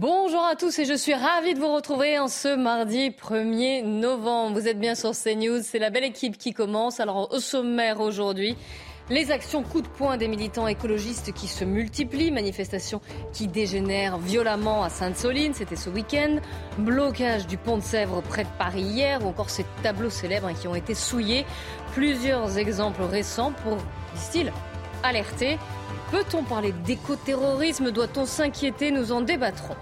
Bonjour à tous et je suis ravie de vous retrouver en ce mardi 1er novembre. Vous êtes bien sur CNews, c'est la belle équipe qui commence. Alors au sommaire aujourd'hui, les actions coup de poing des militants écologistes qui se multiplient, manifestations qui dégénèrent violemment à Sainte-Soline, c'était ce week-end, blocage du pont de Sèvres près de Paris hier, ou encore ces tableaux célèbres qui ont été souillés. Plusieurs exemples récents pour, disent-ils, alerter. Peut-on parler d'écoterrorisme? Doit-on s'inquiéter? Nous en débattrons.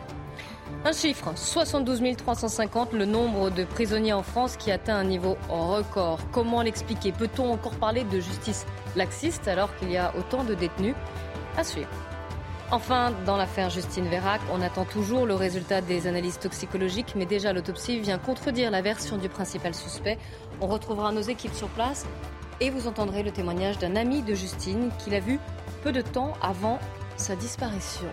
Un chiffre, 72 350, le nombre de prisonniers en France qui atteint un niveau record. Comment l'expliquer? Peut-on encore parler de justice laxiste alors qu'il y a autant de détenus? À suivre. Enfin, dans l'affaire Justine Vérac, on attend toujours le résultat des analyses toxicologiques, mais déjà l'autopsie vient contredire la version du principal suspect. On retrouvera nos équipes sur place et vous entendrez le témoignage d'un ami de Justine qui l'a vu peu de temps avant sa disparition.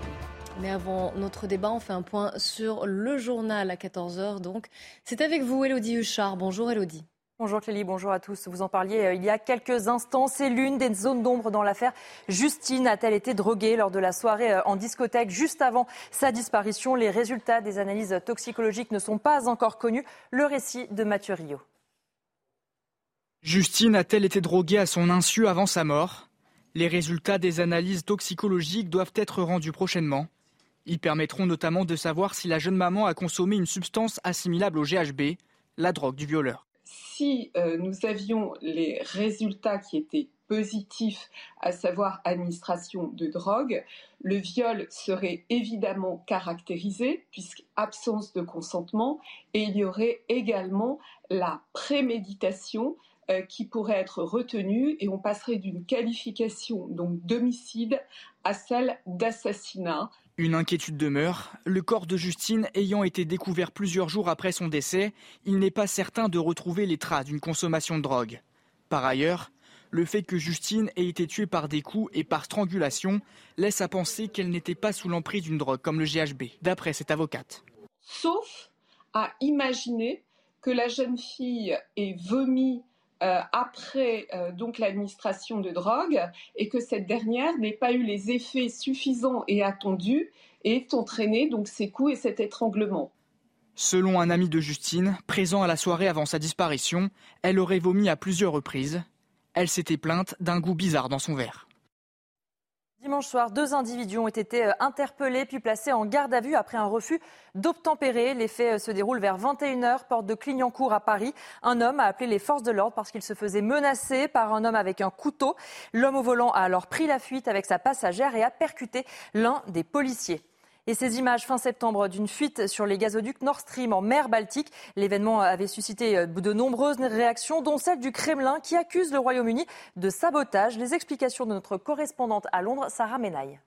Mais avant notre débat, on fait un point sur le journal à 14h. Donc, c'est avec vous, Elodie Huchard. Bonjour, Elodie. Bonjour Clélie, bonjour à tous. Vous en parliez euh, il y a quelques instants. C'est l'une des zones d'ombre dans l'affaire. Justine a-t-elle été droguée lors de la soirée euh, en discothèque juste avant sa disparition? Les résultats des analyses toxicologiques ne sont pas encore connus. Le récit de Mathieu Rio. Justine a-t-elle été droguée à son insu avant sa mort? Les résultats des analyses toxicologiques doivent être rendus prochainement. Ils permettront notamment de savoir si la jeune maman a consommé une substance assimilable au GHB, la drogue du violeur. Si euh, nous avions les résultats qui étaient positifs, à savoir administration de drogue, le viol serait évidemment caractérisé, puisque absence de consentement, et il y aurait également la préméditation euh, qui pourrait être retenue, et on passerait d'une qualification donc d'homicide à celle d'assassinat. Une inquiétude demeure. Le corps de Justine ayant été découvert plusieurs jours après son décès, il n'est pas certain de retrouver les traces d'une consommation de drogue. Par ailleurs, le fait que Justine ait été tuée par des coups et par strangulation laisse à penser qu'elle n'était pas sous l'emprise d'une drogue comme le GHB, d'après cette avocate. Sauf à imaginer que la jeune fille ait vomi euh, après euh, donc l'administration de drogue et que cette dernière n'ait pas eu les effets suffisants et attendus et ait entraîné donc ces coups et cet étranglement. Selon un ami de Justine, présent à la soirée avant sa disparition, elle aurait vomi à plusieurs reprises. Elle s'était plainte d'un goût bizarre dans son verre. Dimanche soir, deux individus ont été euh, interpellés puis placés en garde à vue après un refus d'obtempérer. Les faits euh, se déroulent vers 21h, porte de Clignancourt à Paris. Un homme a appelé les forces de l'ordre parce qu'il se faisait menacer par un homme avec un couteau. L'homme au volant a alors pris la fuite avec sa passagère et a percuté l'un des policiers. Et ces images fin septembre d'une fuite sur les gazoducs Nord Stream en mer Baltique, l'événement avait suscité euh, de nombreuses réactions, dont celle du Kremlin qui accuse le Royaume-Uni de sabotage. Les explications de notre correspondante à Londres, Sarah Menaille.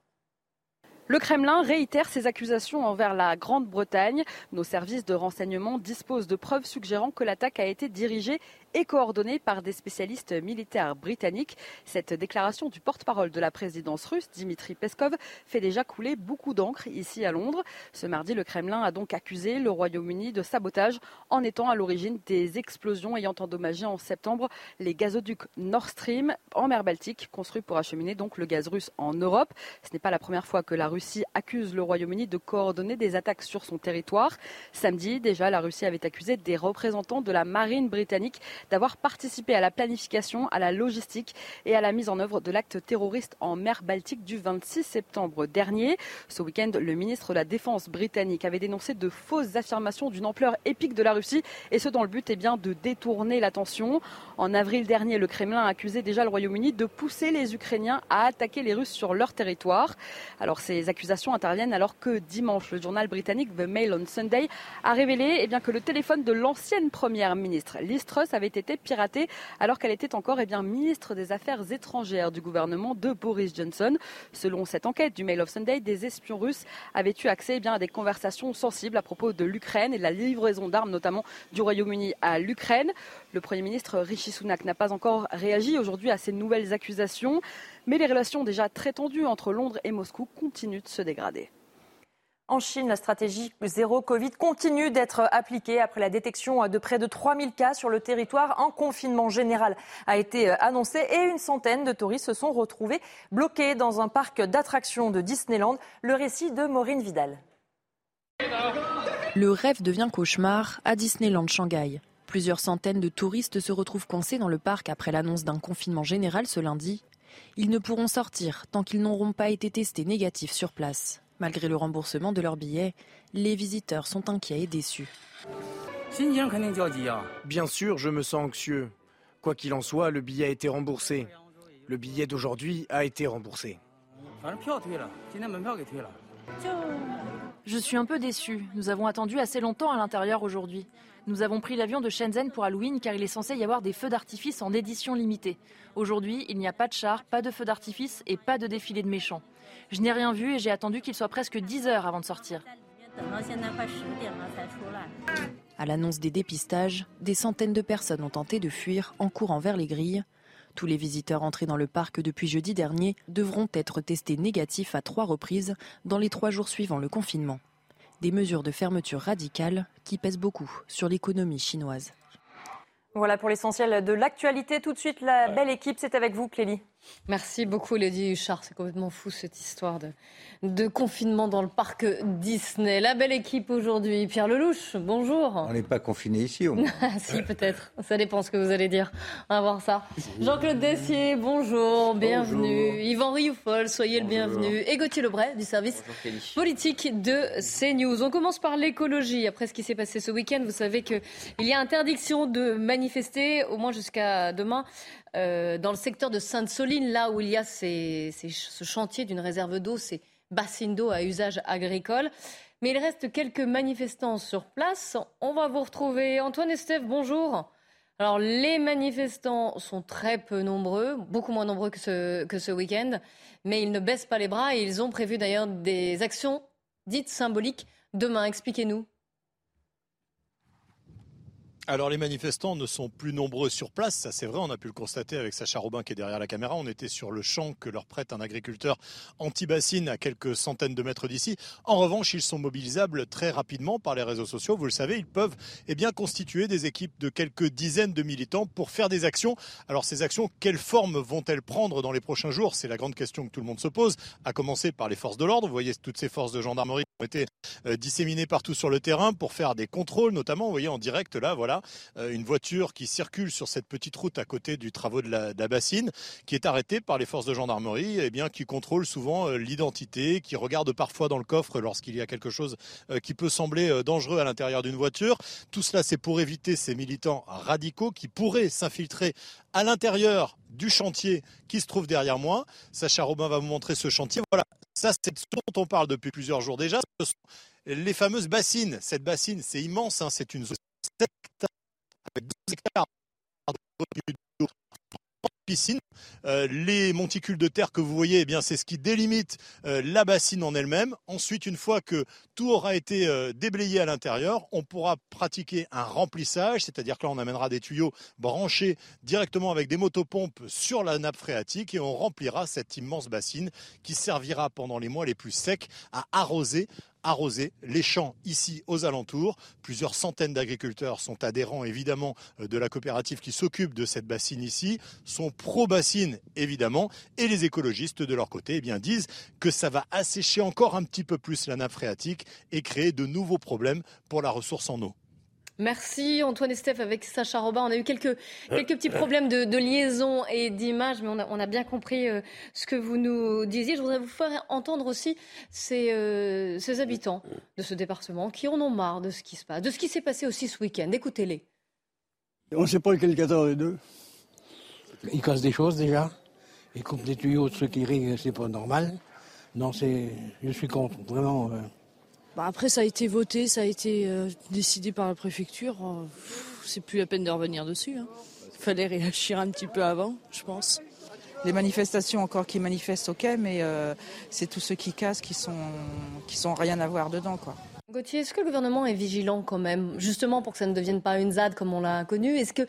Le Kremlin réitère ses accusations envers la Grande-Bretagne. Nos services de renseignement disposent de preuves suggérant que l'attaque a été dirigée et coordonnée par des spécialistes militaires britanniques. Cette déclaration du porte-parole de la présidence russe, Dimitri Peskov, fait déjà couler beaucoup d'encre ici à Londres. Ce mardi, le Kremlin a donc accusé le Royaume-Uni de sabotage en étant à l'origine des explosions ayant endommagé en septembre les gazoducs Nord Stream en mer Baltique, construits pour acheminer donc le gaz russe en Europe. Ce n'est pas la première fois que la Russie accuse le Royaume-Uni de coordonner des attaques sur son territoire. Samedi, déjà, la Russie avait accusé des représentants de la marine britannique d'avoir participé à la planification, à la logistique et à la mise en œuvre de l'acte terroriste en mer Baltique du 26 septembre dernier. Ce week-end, le ministre de la Défense britannique avait dénoncé de fausses affirmations d'une ampleur épique de la Russie et ce dans le but eh bien, de détourner l'attention. En avril dernier, le Kremlin a accusé déjà le Royaume-Uni de pousser les Ukrainiens à attaquer les Russes sur leur territoire. Alors ces accusations interviennent alors que dimanche, le journal britannique The Mail on Sunday a révélé eh bien, que le téléphone de l'ancienne première ministre Liz Truss avait été piratée alors qu'elle était encore eh bien, ministre des Affaires étrangères du gouvernement de Boris Johnson. Selon cette enquête du Mail of Sunday, des espions russes avaient eu accès eh bien, à des conversations sensibles à propos de l'Ukraine et de la livraison d'armes, notamment du Royaume-Uni à l'Ukraine. Le Premier ministre Rishi Sunak n'a pas encore réagi aujourd'hui à ces nouvelles accusations, mais les relations déjà très tendues entre Londres et Moscou continuent de se dégrader. En Chine, la stratégie zéro Covid continue d'être appliquée après la détection de près de 3000 cas sur le territoire. Un confinement général a été annoncé et une centaine de touristes se sont retrouvés bloqués dans un parc d'attractions de Disneyland. Le récit de Maureen Vidal. Le rêve devient cauchemar à Disneyland Shanghai. Plusieurs centaines de touristes se retrouvent coincés dans le parc après l'annonce d'un confinement général ce lundi. Ils ne pourront sortir tant qu'ils n'auront pas été testés négatifs sur place. Malgré le remboursement de leurs billets, les visiteurs sont inquiets et déçus. Bien sûr, je me sens anxieux. Quoi qu'il en soit, le billet a été remboursé. Le billet d'aujourd'hui a été remboursé. Je suis un peu déçu. Nous avons attendu assez longtemps à l'intérieur aujourd'hui. Nous avons pris l'avion de Shenzhen pour Halloween car il est censé y avoir des feux d'artifice en édition limitée. Aujourd'hui, il n'y a pas de char, pas de feux d'artifice et pas de défilé de méchants. Je n'ai rien vu et j'ai attendu qu'il soit presque 10 heures avant de sortir. À l'annonce des dépistages, des centaines de personnes ont tenté de fuir en courant vers les grilles. Tous les visiteurs entrés dans le parc depuis jeudi dernier devront être testés négatifs à trois reprises dans les trois jours suivant le confinement. Des mesures de fermeture radicales qui pèsent beaucoup sur l'économie chinoise. Voilà pour l'essentiel de l'actualité. Tout de suite, la belle équipe, c'est avec vous, Clélie. Merci beaucoup, Lady Huchard. C'est complètement fou cette histoire de, de confinement dans le parc Disney. La belle équipe aujourd'hui. Pierre Lelouch, bonjour. On n'est pas confiné ici, au moins. si, peut-être. Ça dépend ce que vous allez dire. On va voir ça. Jean-Claude Dessier, bonjour. Bienvenue. Yvan Rioufol, soyez le bienvenu. Et Gauthier Lebray, du service politique de CNews. On commence par l'écologie. Après ce qui s'est passé ce week-end, vous savez qu'il y a interdiction de manifester, au moins jusqu'à demain, euh, dans le secteur de Sainte-Soline, là où il y a ce chantier d'une réserve d'eau, ces bassines d'eau à usage agricole. Mais il reste quelques manifestants sur place. On va vous retrouver. Antoine Estève, bonjour. Alors, les manifestants sont très peu nombreux, beaucoup moins nombreux que ce, que ce week-end, mais ils ne baissent pas les bras et ils ont prévu d'ailleurs des actions dites symboliques demain. Expliquez-nous. Alors les manifestants ne sont plus nombreux sur place, ça c'est vrai, on a pu le constater avec Sacha Robin qui est derrière la caméra. On était sur le champ que leur prête un agriculteur anti-bassine à quelques centaines de mètres d'ici. En revanche, ils sont mobilisables très rapidement par les réseaux sociaux. Vous le savez, ils peuvent eh constituer des équipes de quelques dizaines de militants pour faire des actions. Alors ces actions, quelle forme vont-elles prendre dans les prochains jours? C'est la grande question que tout le monde se pose, à commencer par les forces de l'ordre. Vous voyez toutes ces forces de gendarmerie ont été euh, disséminées partout sur le terrain pour faire des contrôles, notamment, vous voyez en direct là, voilà euh, une voiture qui circule sur cette petite route à côté du travaux de la, bassine, qui est arrêtée par les forces de gendarmerie, et eh bien qui contrôle souvent euh, l'identité, qui regarde parfois dans le coffre lorsqu'il y a quelque chose euh, qui peut sembler dangereux à l'intérieur d'une voiture. Tout cela, c'est pour éviter ces militants radicaux qui pourraient s'infiltrer à l'intérieur du chantier qui se trouve derrière moi. Sacha Robin va vous montrer ce chantier. Voilà, ça c'est ce dont on parle depuis plusieurs jours déjà. Ce sont les fameuses bassines. Cette bassine, c'est immense, hein. c'est une zone piscine. Euh, les monticules de terre que vous voyez, eh c'est ce qui délimite euh, la bassine en elle-même. Ensuite, une fois que tout aura été euh, déblayé à l'intérieur, on pourra pratiquer un remplissage, c'est-à-dire que là, on amènera des tuyaux branchés directement avec des motopompes sur la nappe phréatique et on remplira cette immense bassine qui servira pendant les mois les plus secs à arroser arroser les champs ici aux alentours. Plusieurs centaines d'agriculteurs sont adhérents évidemment de la coopérative qui s'occupe de cette bassine ici, sont pro-bassine évidemment, et les écologistes de leur côté eh bien, disent que ça va assécher encore un petit peu plus la nappe phréatique et créer de nouveaux problèmes pour la ressource en eau. Merci Antoine et Steph avec Sacha Robin. On a eu quelques, quelques petits problèmes de, liaison et d'image, mais on a, on a, bien compris euh, ce que vous nous disiez. Je voudrais vous faire entendre aussi ces, euh, ces habitants de ce département qui en ont marre de ce qui se passe, de ce qui s'est passé aussi ce week-end. Écoutez-les. On ne sait pas lequel 14 et deux. Ils cassent des choses déjà. Ils coupent des tuyaux de ceux qui rient, c'est pas normal. Non, c'est, je suis contre, vraiment. Euh, bah, après, ça a été voté, ça a été euh, décidé par la préfecture. Euh, c'est plus la peine de revenir dessus. Il hein. fallait réagir un petit peu avant, je pense. Les manifestations encore qui manifestent, ok, mais euh, c'est tous ceux qui cassent qui sont qui sont rien à voir dedans, quoi. Gauthier, est-ce que le gouvernement est vigilant quand même, justement pour que ça ne devienne pas une ZAD comme on l'a connu? Est-ce que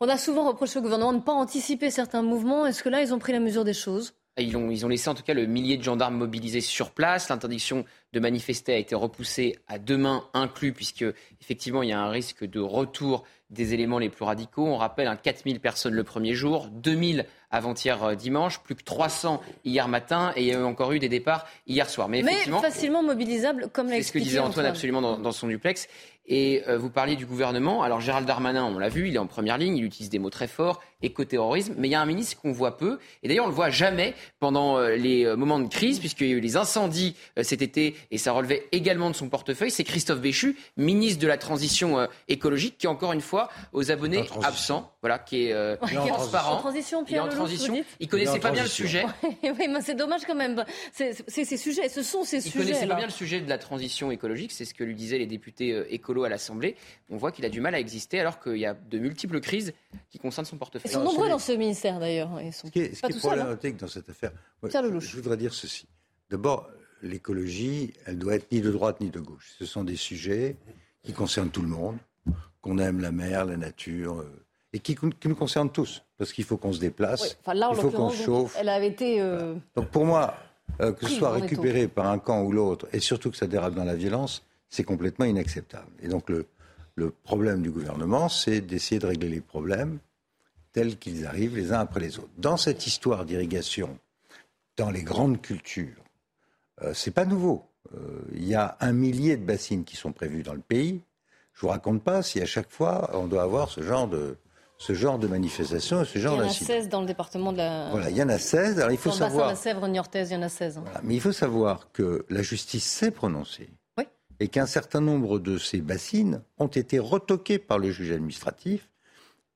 on a souvent reproché au gouvernement de ne pas anticiper certains mouvements? Est-ce que là, ils ont pris la mesure des choses? Ils ont, laissé en tout cas le millier de gendarmes mobilisés sur place. L'interdiction de manifester a été repoussé à demain inclus, puisque effectivement il y a un risque de retour des éléments les plus radicaux. On rappelle un 4000 personnes le premier jour, 2000 avant-hier euh, dimanche, plus que 300 hier matin, et il y a encore eu des départs hier soir. Mais, facilement mobilisable, comme l'a C'est ce que disait Antoine, absolument dans, dans, son duplex. Et euh, vous parliez du gouvernement. Alors Gérald Darmanin, on l'a vu, il est en première ligne, il utilise des mots très forts, écoterrorisme. Mais il y a un ministre qu'on voit peu. Et d'ailleurs, on le voit jamais pendant euh, les euh, moments de crise, puisqu'il y a eu les incendies cet été, et ça relevait également de son portefeuille. C'est Christophe Béchu, ministre de la transition écologique, qui encore une fois aux abonnés absents, voilà, qui est transparent. En transition, Pierre est transition. Il connaissait pas bien le sujet. oui, mais c'est dommage quand même. C'est ces sujets, ce sont ces sujets. Il connaissait pas bien le sujet de la transition écologique. C'est ce que lui disaient les députés écologistes à l'Assemblée, on voit qu'il a du mal à exister alors qu'il y a de multiples crises qui concernent son portefeuille. Ils sont nombreux dans ce ministère d'ailleurs. Ce qui est, ce qui est problématique dans cette affaire, je voudrais dire ceci. D'abord, l'écologie, elle doit être ni de droite ni de gauche. Ce sont des sujets qui concernent tout le monde, qu'on aime la mer, la nature, euh, et qui, nous concernent tous, parce qu'il faut qu'on se déplace, il faut qu'on se chauffe. Elle avait été. Euh, donc pour moi, euh, que ce soit récupéré par un camp ou l'autre, et surtout que ça dérape dans la violence, c'est complètement inacceptable. Et donc le, le problème du gouvernement, c'est d'essayer de régler les problèmes tels qu'ils arrivent les uns après les autres. Dans cette histoire d'irrigation, dans les grandes cultures, euh, c'est pas nouveau. Euh, il y a un millier de bassines qui sont prévues dans le pays. Je vous raconte pas si à chaque fois on doit avoir ce genre de ce genre de manifestation ce genre d'incident. Il y en a 16 dans le département de la. Voilà, il y en a 16. Alors il faut savoir. Dans la Sèvre, Niortaise, il y en a 16. mais il faut savoir que la justice s'est prononcée et qu'un certain nombre de ces bassines ont été retoquées par le juge administratif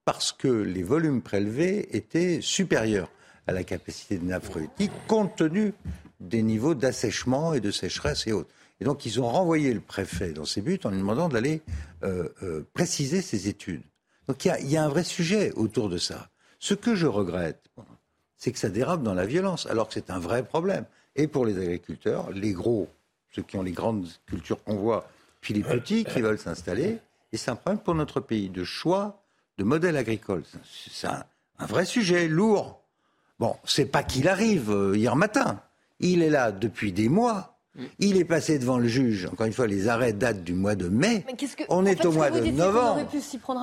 parce que les volumes prélevés étaient supérieurs à la capacité de nappe phréatique compte tenu des niveaux d'assèchement et de sécheresse et autres. Et donc ils ont renvoyé le préfet dans ses buts en lui demandant d'aller euh, euh, préciser ses études. Donc il y, a un vrai sujet autour de ça. Ce que je regrette, c'est que ça dérape dans la violence, alors que c'est un vrai problème. Et pour les agriculteurs, les gros ceux qui ont les grandes cultures qu'on voit, puis les petits qui veulent s'installer. Et c'est un problème pour notre pays de choix de modèle agricole. C'est un, vrai sujet, lourd. Bon, c'est pas qu'il arrive euh, hier matin. Il est là depuis des mois. Mm. Il est passé devant le juge. Encore une fois, les arrêts datent du mois de mai. on est au mois de novembre.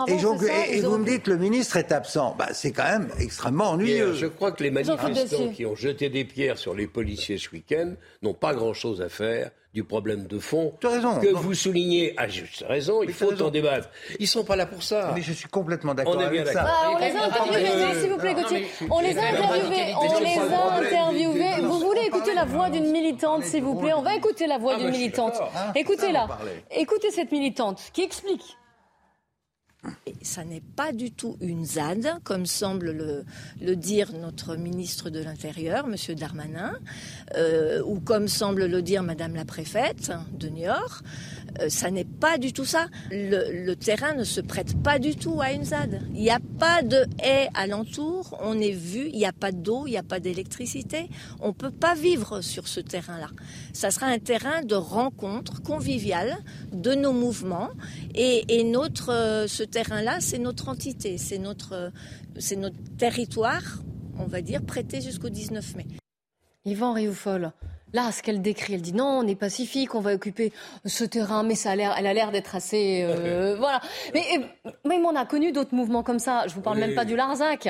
et, et, vous me dites que le ministre est absent. Bah, c'est quand même extrêmement ennuyeux. je crois que les manifestants qui ont jeté des pierres sur les policiers ce week-end n'ont pas grand-chose à faire du problème de fond que vous soulignez à juste raison, il faut en débattre. Ils sont pas là pour ça. Mais je suis complètement d'accord avec ça. Ah, on les a interviewés, s'il vous plaît, Gauthier. On les a interviewés, on les a interviewés. Vous écouter la voix d'une militante, s'il vous plaît On va écouter la voix ah, d'une militante. Écoutez-la. Écoutez cette militante qui explique ça n'est pas du tout une ZAD, comme semble le, dire notre ministre de l'Intérieur, M. Darmanin, euh, ou comme semble le dire Madame la préfète de Niort. Euh, ça n'est pas du tout ça. Le, terrain ne se prête pas du tout à une ZAD. Il n'y a pas de haies alentour. On est vu, il n'y a pas d'eau, il n'y a pas d'électricité. On ne peut pas vivre sur ce terrain-là. Ça sera un terrain de rencontre conviviale de nos mouvements. Et, notre, euh, ce terrain-là, c'est notre entité, c'est notre, euh, c'est notre territoire, on va dire, prêté jusqu'au 19 mai. Yvan Rioufol, Là, ce qu'elle décrit, elle dit non, on est pacifique, on va occuper ce terrain, mais ça a l'air, elle a l'air d'être assez, euh, voilà. Mais même on a connu d'autres mouvements comme ça. Je vous parle même pas du Larzac.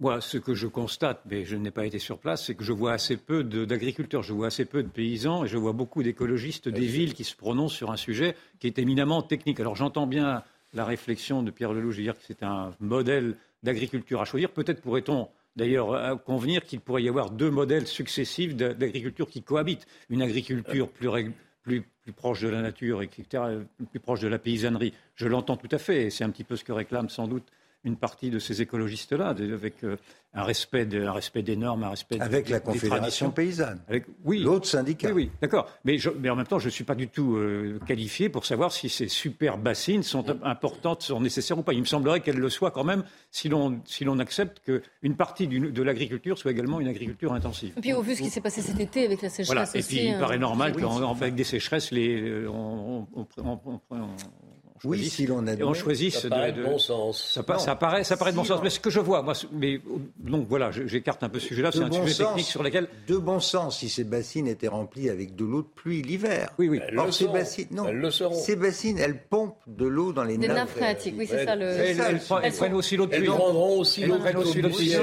Moi, ce que je constate, mais je n'ai pas été sur place, c'est que je vois assez peu d'agriculteurs, je vois assez peu de paysans, et je vois beaucoup d'écologistes des villes qui se prononcent sur un sujet qui est éminemment technique. Alors j'entends bien la réflexion de Pierre Lelouch, je veux dire que c'est un modèle d'agriculture à choisir. Peut-être pourrait-on d'ailleurs convenir qu'il pourrait y avoir deux modèles successifs d'agriculture qui cohabitent. Une agriculture plus, proche de la nature, etc., plus proche de la paysannerie. Je l'entends tout à fait, et c'est un petit peu ce que réclame sans doute une partie de ces écologistes-là, avec euh, un respect, de, un respect des normes, un respect avec la Confédération paysanne, avec oui, l'autre syndicat. Oui, oui d'accord. Mais, mais, en même temps, je ne suis pas du tout euh, qualifié pour savoir si ces super bassines sont importantes, sont nécessaires ou pas. Il me semblerait qu'elles le soient quand même, si l'on si l'on accepte qu'une partie du, de l'agriculture soit également une agriculture intensive. Et puis au vu de ce qui s'est passé cet été avec la sécheresse voilà. Et puis il paraît euh, normal qu'avec des sécheresses, les, on, choisisse, oui, si l'on et on choisisse ça paraît de, bon sens. Ça, ça, paraît, ça paraît de bon sens. Mais ce que je vois, moi, mais donc voilà, j'écarte un peu ce sujet-là. C'est un sujet technique sur lequel de bon sens si ces bassines étaient remplies avec de l'eau de pluie l'hiver. Oui, oui. Elles Or, ces bassines, non, elles le seront. Ces bassines, elles pompent de l'eau dans les Des nappes. phréatiques, oui, c'est ça le. Elles, elles, elles prennent aussi l'eau de pluie. Elles prendront aussi l'eau de pluie.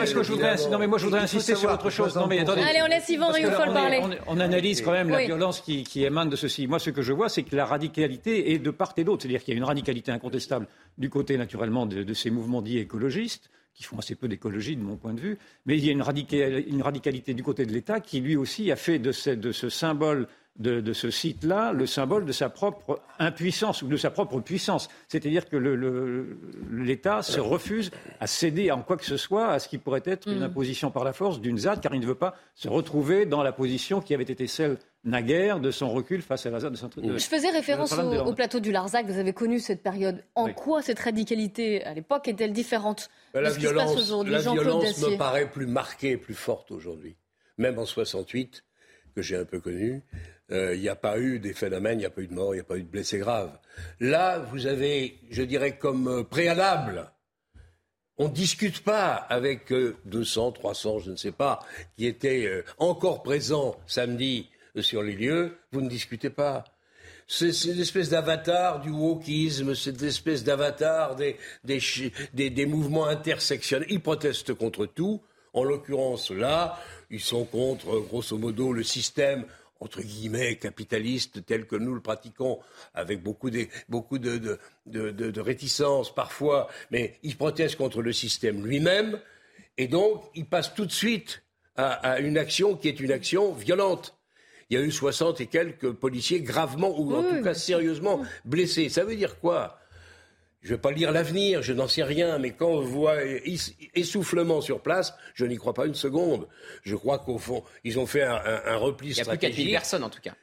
Non, mais moi, je voudrais insister sur autre chose. Non, mais attendez. Allez, on laisse Yvan Rioufol parler. On analyse quand même la violence qui émane de ceci. Moi, ce que je vois, c'est que la radicalité est de part et d'autre. C'est-à-dire qu'il y a une radicalité incontestable du côté, naturellement, de, de ces mouvements dits écologistes qui font assez peu d'écologie de mon point de vue, mais il y a une, une radicalité du côté de l'État qui lui aussi a fait de ce, de ce symbole de, de, ce site-là le symbole de sa propre impuissance ou de sa propre puissance. C'est-à-dire que l'État le, se refuse à céder en quoi que ce soit à ce qui pourrait être une mm. imposition par la force d'une ZAD, car il ne veut pas se retrouver dans la position qui avait été celle naguère de son recul face à la de saint Je faisais référence au, plateau du Larzac. Vous avez connu cette période. En quoi cette radicalité, à l'époque, est-elle différente ben, La violence, la violence me paraît plus marquée, plus forte aujourd'hui. Même en 68, que j'ai un peu connu, euh, il n'y a pas eu des phénomènes, il n'y a pas eu de mort, il n'y a pas eu de blessés graves. Là, vous avez, je dirais, comme euh, préalable, on ne discute pas avec 200, euh, 300, je ne sais pas, qui étaient encore présents samedi sur les lieux, vous ne discutez pas. C'est une espèce d'avatar du wokisme, cette espèce d'avatar des, des, mouvements intersectionnels. Ils protestent contre tout. En l'occurrence, là, ils sont contre, grosso modo, le système entre guillemets, capitaliste tel que nous le pratiquons, avec beaucoup de, beaucoup de, de, réticence parfois, mais il proteste contre le système lui-même, et donc il passe tout de suite à, une action qui est une action violente. Il y a eu 60 et quelques policiers gravement, ou en tout cas sérieusement blessés. Ça veut dire quoi? Je ne vais pas lire l'avenir, je n'en sais rien, mais quand on voit essoufflement sur place, je n'y crois pas une seconde. Je crois qu'au fond, ils ont fait un, repli stratégique. Il n'y a plus 4000 personnes en tout cas.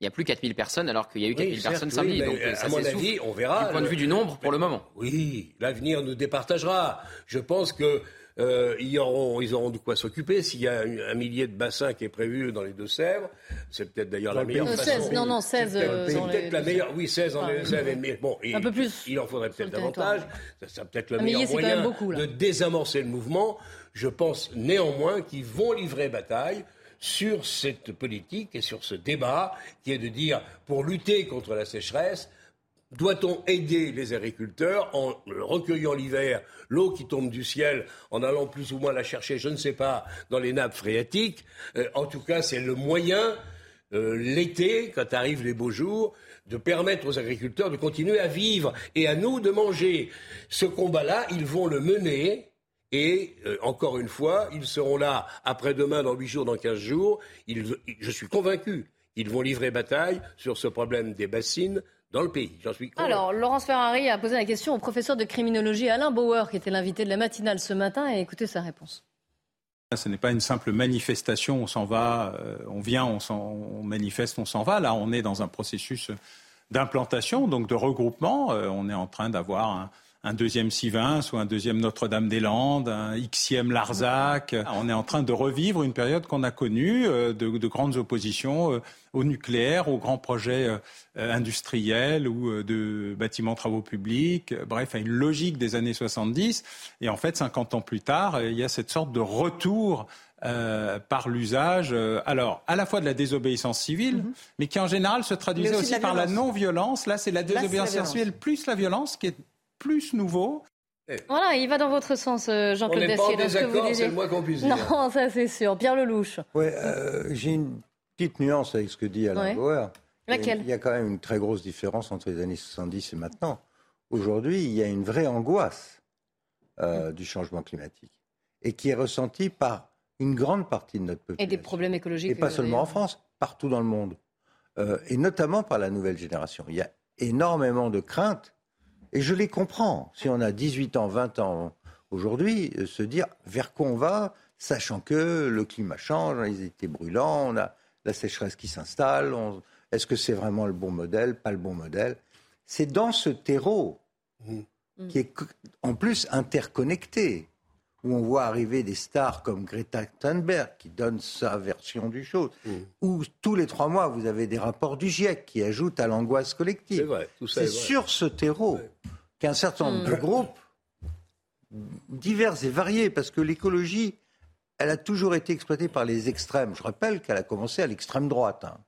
Il n'y a plus 4000 personnes alors qu'il y a eu 4000 personnes samedi. donc à mon avis, on verra. Du point de vue du nombre pour le moment. Oui, l'avenir nous départagera. Je pense que euh, ils, auront, ils auront de quoi s'occuper. S'il y a un, millier de bassins qui est prévu dans les Deux-Sèvres, c'est peut-être d'ailleurs la meilleure façon. 16, non, non, 16. C'est peut-être la meilleure. Oui, 16 en Deux-Sèvres. Mais bon, un peu plus. Il en faudrait peut-être davantage. Ça, peut-être le meilleur moyen de désamorcer le mouvement. Je pense néanmoins qu'ils vont livrer bataille sur cette politique et sur ce débat qui est de dire, pour lutter contre la sécheresse, doit-on aider les agriculteurs en recueillant l'hiver l'eau qui tombe du ciel, en allant plus ou moins la chercher, je ne sais pas, dans les nappes phréatiques? Euh, En tout cas, c'est le moyen, euh, l'été, quand arrivent les beaux jours, de permettre aux agriculteurs de continuer à vivre et à nous de manger. Ce combat-là, ils vont le mener et euh, encore une fois, ils seront là après-demain, dans huit jours, dans quinze jours. je suis convaincu qu'ils vont livrer bataille sur ce problème des bassines dans le pays. J'en suis Alors, Laurence Ferrari a posé la question au professeur de criminologie Alain Bauer, qui était l'invité de la matinale ce matin, et écoutez sa réponse. Ce n'est pas une simple manifestation, on s'en va, euh, on vient, on, on manifeste, on s'en va. Là, on est dans un processus d'implantation, donc de regroupement. Euh, on est en train d'avoir un, un deuxième Sivins ou un deuxième Notre-Dame-des-Landes, un Xième Larzac. On est en train de revivre une période qu'on a connue euh, de, de, grandes oppositions euh, au nucléaire, aux grands projets euh, industriels ou de bâtiments travaux publics, bref, à une logique des années 70. Et en fait, 50 ans plus tard, il y a cette sorte de retour euh, par l'usage, alors à la fois de la désobéissance civile, mm-hmm. mais qui en général se traduisait aussi, par la non-violence. Là, c'est la désobéissance civile plus la violence qui est plus nouveau. Voilà, il va dans votre sens, euh, Jean-Claude Dacier. On n'est pas en désaccord, c'est le moins qu'on puisse dire. Non, ça c'est sûr. Pierre Lelouch. Ouais, euh, j'ai une petite nuance avec ce que dit Alain Bauer. Laquelle Il y a quand même une très grosse différence entre les années 70 et maintenant. Aujourd'hui, il y a une vraie angoisse euh, du changement climatique et qui est ressentie par une grande partie de notre population. Et des problèmes écologiques. Et pas seulement en France, partout dans le monde. et notamment par la nouvelle génération. Il y a énormément de craintes et je les comprends. Si on a 18 ans, 20 ans aujourd'hui, euh, se dire vers quoi on va, sachant que le climat change, les étés brûlants, on a la sécheresse qui s'installe, est-ce que c'est vraiment le bon modèle, pas le bon modèle? C'est dans ce terreau mmh. qui est en plus interconnecté, où on voit arriver des stars comme Greta Thunberg qui donne sa version du chose, mm. où tous les trois mois vous avez des rapports du GIEC qui ajoutent à l'angoisse collective. C'est sur ce terreau qu'un certain nombre de mm. groupes divers et variés, parce que l'écologie, elle a toujours été exploitée par les extrêmes. Je rappelle qu'elle a commencé à l'extrême droite. Hein.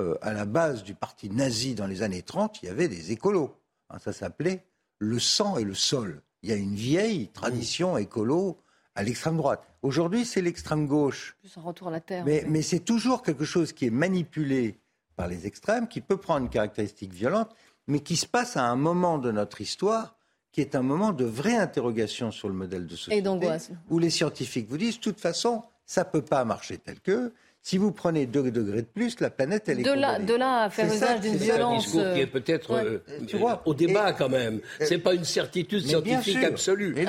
Euh, à la base du parti nazi dans les années 30, il y avait des écolos. Hein, ça s'appelait le sang et le sol. Il y a une vieille tradition écolo à l'extrême droite. Aujourd'hui, c'est l'extrême gauche. un retour à la terre. Mais, mais c'est toujours quelque chose qui est manipulé par les extrêmes, qui peut prendre une caractéristique violente, mais qui se passe à un moment de notre histoire qui est un moment de vraie interrogation sur le modèle de société. Et d'angoisse. Où les scientifiques vous disent, de toute façon, ça ne peut pas marcher tel que. Si vous prenez 2 degrés de plus, la planète, elle est de là, De là à faire usage d'une violence. C'est un discours qui est peut-être euh, tu vois, au débat quand même. C'est pas une certitude scientifique absolue. Mais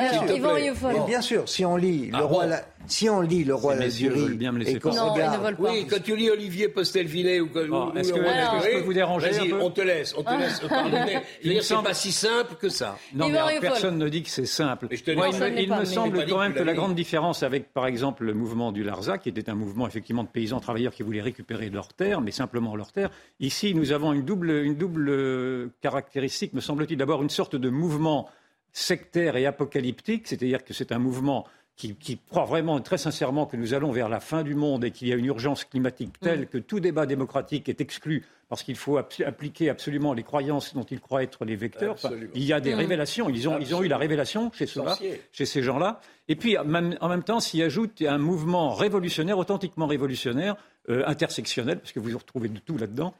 bien, sûr, si on lit le ah roi, si on lit Le Roi Lazurie et qu'on regarde... Oui, quand tu lis Olivier Postelvinet ou... Est-ce que, je peux vous déranger un peu on te laisse, on te ah. laisse. Il n'est pas si simple que ça. Non, mais personne ne dit que c'est simple. Il me semble quand même que la grande différence avec, par exemple, le mouvement du Larzac, qui était un mouvement effectivement de paysans travailleurs qui voulaient récupérer leurs terres, mais simplement leurs terres, ici, nous avons une double, une double caractéristique, me semble-t-il. D'abord, une sorte de mouvement sectaire et apocalyptique, c'est-à-dire que c'est un mouvement qui, croit vraiment très sincèrement que nous allons vers la fin du monde et qu'il y a une urgence climatique telle mm. que tout débat démocratique est exclu parce qu'il faut appliquer absolument les croyances dont ils croient être les vecteurs. il y a des mm. révélations. Ils ont, ils ont, eu la révélation chez ceux-là, chez ces gens-là. Et puis, en même temps, s'y ajoute un mouvement révolutionnaire, authentiquement révolutionnaire, euh, intersectionnel, parce que vous retrouvez de tout là-dedans,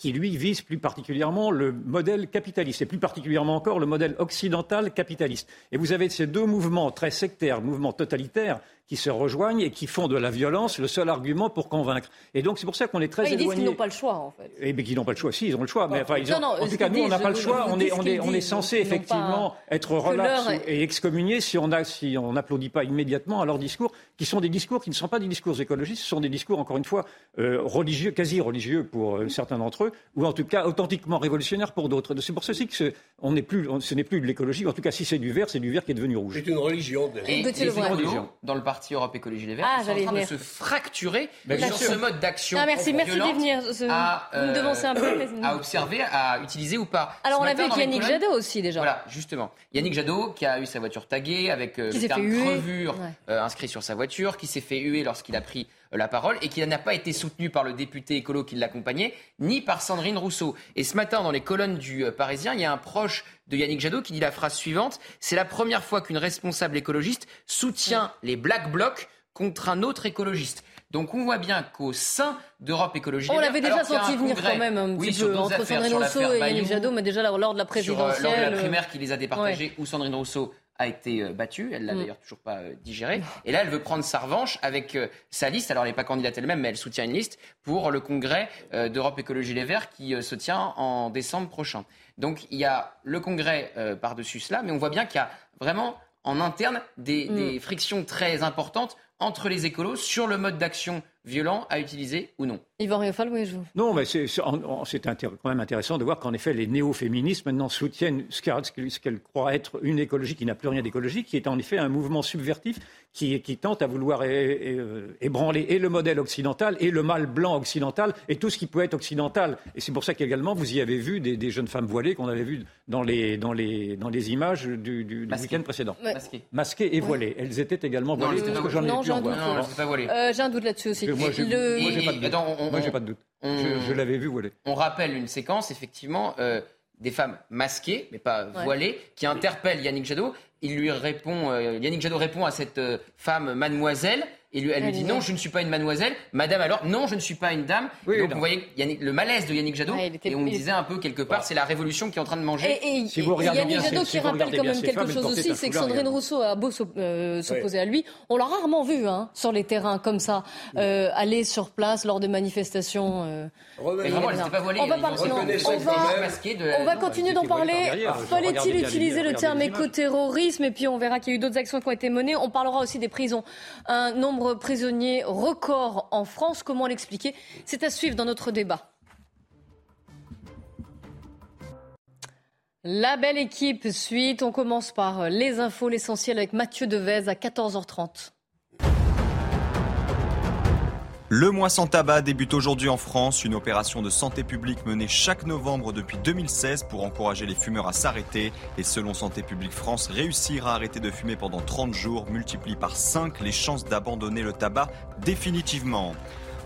qui, lui, vise plus particulièrement le modèle capitaliste, et plus particulièrement encore le modèle occidental capitaliste. Et vous avez ces deux mouvements très sectaires, mouvements totalitaires, qui se rejoignent et qui font de la violence le seul argument pour convaincre. Et donc c'est pour ça qu'on est très ah, ils disent qu'ils n'ont pas le choix en fait. Eh bien qu'ils n'ont pas le choix, si ils ont le choix. Mais enfin, ils ont... en tout cas, nous on n'a pas le choix. On est, on est, on est censé effectivement être relax et excommunié si on si on n'applaudit pas immédiatement à leurs discours, qui sont des discours qui ne sont pas des discours écologistes, ce sont des discours encore une fois euh, religieux, quasi religieux pour euh, certains d'entre eux, ou en tout cas authentiquement révolutionnaires pour d'autres. C'est pour ceci que ce, on n'est plus, ce n'est plus de l'écologie. En tout cas, si c'est du vert, c'est du vert qui est devenu rouge. C'est une religion. Et, et une religion dans le parti Europe Écologie Les Verts ah, sont en train de se fracturer sur ce mode d'action. Ah, merci, merci d'y venir. À, Vous me devancez un peu. Euh, à observer, à utiliser ou pas. Alors, on a vu avec Yannick Jadot aussi déjà. Voilà, justement. Yannick Jadot qui a eu sa voiture taguée avec euh, le terme crevure euh, inscrit sur sa voiture, qui s'est fait huer lorsqu'il a pris la parole et qui n'a pas été soutenu par le député écolo qui l'accompagnait, ni par Sandrine Rousseau. Et ce matin, dans les colonnes du Parisien, il y a un proche de Yannick Jadot qui dit la phrase suivante C'est la première fois qu'une responsable écologiste soutient les Black Blocs contre un autre écologiste. Donc on voit bien qu'au sein d'Europe Écologie... On l'avait déjà senti venir quand même un petit peu entre Sandrine Rousseau et Yannick Jadot, mais déjà lors de la présidentielle... Sur, lors de la primaire qui les a départagés, où Sandrine Rousseau a été euh, battue, elle l'a mm. d'ailleurs toujours pas euh, digéré, et là elle veut prendre sa revanche avec euh, sa liste, alors elle n'est pas candidate elle-même, mais elle soutient une liste pour le congrès d'Europe Écologie Les Verts qui se tient en décembre prochain. Donc il y a le congrès par-dessus cela, mais on voit bien qu'il y a vraiment en interne des, mm. des frictions très importantes entre les écolos sur le mode d'action violent à utiliser ou non. Yvan Riofal, oui, je vous. Non, mais c'est quand même intéressant de voir qu'en effet, les néo-féministes maintenant soutiennent ce qu'elles croient être une écologie qui n'a plus rien d'écologique, qui est en effet un mouvement subvertif qui, qui tente à vouloir ébranler et le modèle occidental et le mal blanc occidental et tout ce qui peut être occidental. Et c'est pour ça qu'également, vous y avez vu des, jeunes femmes voilées qu'on avait vues dans les, dans les, dans les images du, du, week-end précédent. Masquées. Masquées et voilées. Elles étaient également voilées. Non, j'en ai non, Non, pas voilées. Euh, j'ai un doute là-dessus aussi. Moi, j'ai pas de doute. Je, l'avais vu voilée. On rappelle une séquence, effectivement, euh, des femmes masquées, mais pas voilées, qui interpellent Yannick Jadot. Il lui répond, euh, Yannick Jadot répond à cette femme mademoiselle. Et elle lui dit non, je ne suis pas une mademoiselle. Madame alors, non, je ne suis pas une dame. donc on voyait le malaise de Yannick Jadot. et on me disait un peu quelque part, c'est la révolution qui est en train de manger. Et, si vous regardez Yannick Jadot qui rappelle quand même quelque chose aussi, c'est que Sandrine Rousseau a beau euh, s'opposer à lui, on l'a rarement vu hein, sur les terrains comme ça, euh, aller sur place lors de manifestations. On va, continuer d'en parler. Fallait-il utiliser le terme écoterrorisme Et puis on verra qu'il y a eu d'autres actions qui ont été menées. On parlera aussi des prisons. Un nombre prisonniers record en France. Comment l'expliquer? C'est à suivre dans notre débat. La belle équipe suite. On commence par les infos, l'essentiel avec Mathieu Devez à 14h30. Le mois sans tabac débute aujourd'hui en France, une opération de santé publique menée chaque novembre depuis 2016 pour encourager les fumeurs à s'arrêter. Et selon Santé publique France, réussir à arrêter de fumer pendant 30 jours multiplie par 5 les chances d'abandonner le tabac définitivement.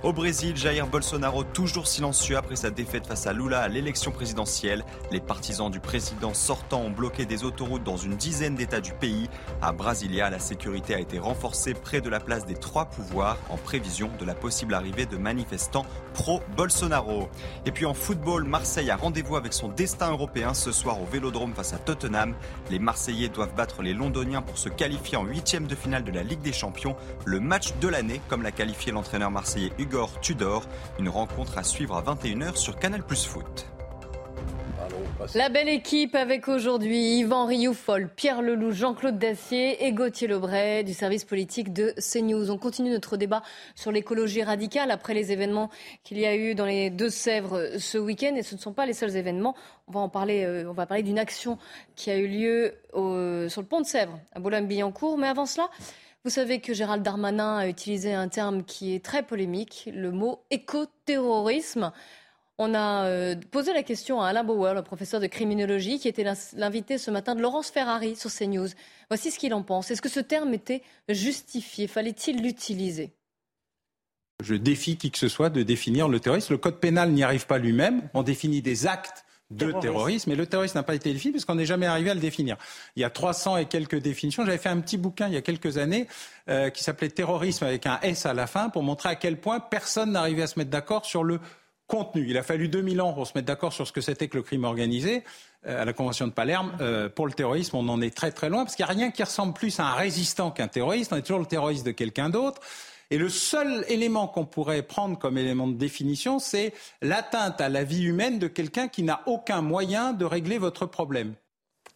Au Brésil, Jair Bolsonaro toujours silencieux après sa défaite face à Lula à l'élection présidentielle. Les partisans du président sortant ont bloqué des autoroutes dans une dizaine d'États du pays. À Brasilia, la sécurité a été renforcée près de la place des trois pouvoirs en prévision de la possible arrivée de manifestants pro-Bolsonaro. Et puis en football, Marseille a rendez-vous avec son destin européen ce soir au Vélodrome face à Tottenham. Les Marseillais doivent battre les Londoniens pour se qualifier en huitième de finale de la Ligue des Champions. Le match de l'année, comme l'a qualifié l'entraîneur marseillais Hugo Tudor. Une rencontre à suivre à 21h sur Canal Plus Foot. La belle équipe avec aujourd'hui Yvan Rioufol, Pierre Leloup, Jean-Claude Dacier et Gauthier Lebray du service politique de CNews. On continue notre débat sur l'écologie radicale après les événements qu'il y a eu dans les Deux-Sèvres ce week-end. Et ce ne sont pas les seuls événements. On va en parler, euh, on va parler d'une action qui a eu lieu sur le pont de Sèvres à Boulogne-Billancourt. Mais avant cela, vous savez que Gérald Darmanin a utilisé un terme qui est très polémique, le mot écoterrorisme. On a euh, posé la question à Alain Bauer, le professeur de criminologie, qui était l'invité ce matin de Laurence Ferrari sur CNews. Voici ce qu'il en pense. Est-ce que ce terme était justifié? Fallait-il l'utiliser? Je défie qui que ce soit de définir le terrorisme. Le code pénal n'y arrive pas lui-même. On définit des actes de terrorisme. Et le terrorisme n'a pas été défini parce qu'on n'est jamais arrivé à le définir. Il y a 300 et quelques définitions. J'avais fait un petit bouquin il y a quelques années euh, qui s'appelait Terrorisme avec un S à la fin pour montrer à quel point personne n'arrivait à se mettre d'accord sur le contenu. Il a fallu 2000 ans pour se mettre d'accord sur ce que c'était que le crime organisé. Euh, à la Convention de Palerme, euh, pour le terrorisme, on en est très très loin parce qu'il n'y a rien qui ressemble plus à un résistant qu'un terroriste. On est toujours le terroriste de quelqu'un d'autre. Et le seul élément qu'on pourrait prendre comme élément de définition, c'est l'atteinte à la vie humaine de quelqu'un qui n'a aucun moyen de régler votre problème.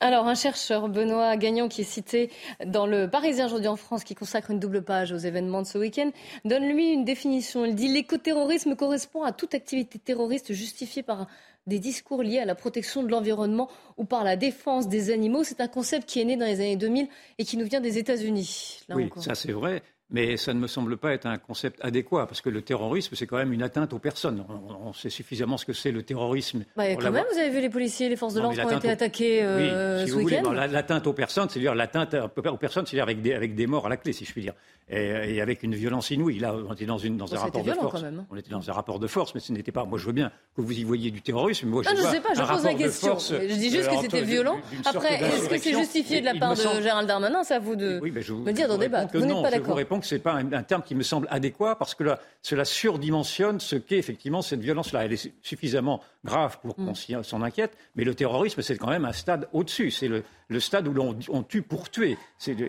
Alors, un chercheur, Benoît Gagnon, qui est cité dans le Parisien aujourd'hui en France, qui consacre une double page aux événements de ce week-end, donne lui une définition. Il dit l'écoterrorisme correspond à toute activité terroriste justifiée par des discours liés à la protection de l'environnement ou par la défense des animaux. C'est un concept qui est né dans les années 2000 et qui nous vient des États-Unis. Oui, ça c'est vrai mais ça ne me semble pas être un concept adéquat, parce que le terrorisme, c'est quand même une atteinte aux personnes. On, sait suffisamment ce que c'est le terrorisme. Bah, quand même, vous avez vu les policiers, les forces de l'ordre qui ont été attaqués euh, ce week-end L'atteinte aux personnes, c'est-à-dire l'atteinte aux personnes, c'est-à-dire avec des, avec des morts à la clé, si je puis dire et, avec une violence inouïe. Là, on était dans, une, dans un rapport de force. Hein. On était dans un rapport de force, mais ce n'était pas. Moi, je veux bien que vous y voyiez du terrorisme. Moi, je, ne sais pas, je pose la question. je dis juste que euh, c'était violent. Après, est-ce que c'est justifié de la part de Gérald Darmanin C'est à vous de me dire d'en débattre. Vous n'êtes pas d'accord. Je vous réponds que ce n'est pas un, terme qui me semble adéquat parce que là, cela surdimensionne ce qu'est effectivement cette violence-là. Elle est suffisamment grave pour mm. qu'on s'en inquiète, mais le terrorisme, c'est quand même un stade au-dessus. C'est le, le stade où l'on on tue pour tuer.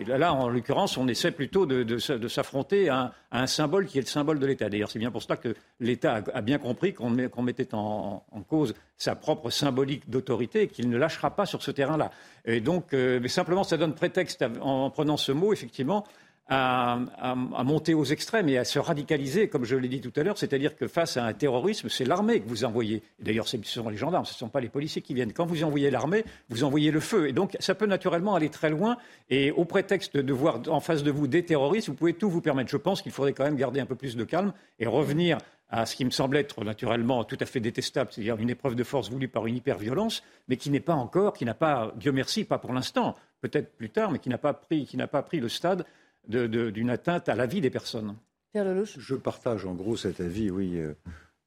Là, en l'occurrence, on essaie plutôt de, de, s'affronter à, un symbole qui est le symbole de l'État. D'ailleurs, c'est bien pour cela que l'État a, bien compris qu'on mettait en, cause sa propre symbolique d'autorité et qu'il ne lâchera pas sur ce terrain-là. Et donc, euh, mais simplement, ça donne prétexte, en prenant ce mot, effectivement, à, monter aux extrêmes et à se radicaliser, comme je l'ai dit tout à l'heure, c'est-à-dire que face à un terrorisme, c'est l'armée que vous envoyez. D'ailleurs, ce sont les gendarmes, ce ne sont pas les policiers qui viennent. Quand vous envoyez l'armée, vous envoyez le feu. Et donc, ça peut naturellement aller très loin. Et au prétexte de voir en face de vous des terroristes, vous pouvez tout vous permettre. Je pense qu'il faudrait quand même garder un peu plus de calme et revenir à ce qui me semble être naturellement tout à fait détestable, c'est-à-dire une épreuve de force voulue par une hyperviolence, mais qui n'est pas encore, qui n'a pas, Dieu merci, pas pour l'instant, peut-être plus tard, mais qui n'a pas pris, qui n'a pas pris le stade d'une atteinte à la vie des personnes. Je partage en gros cet avis, oui. Euh,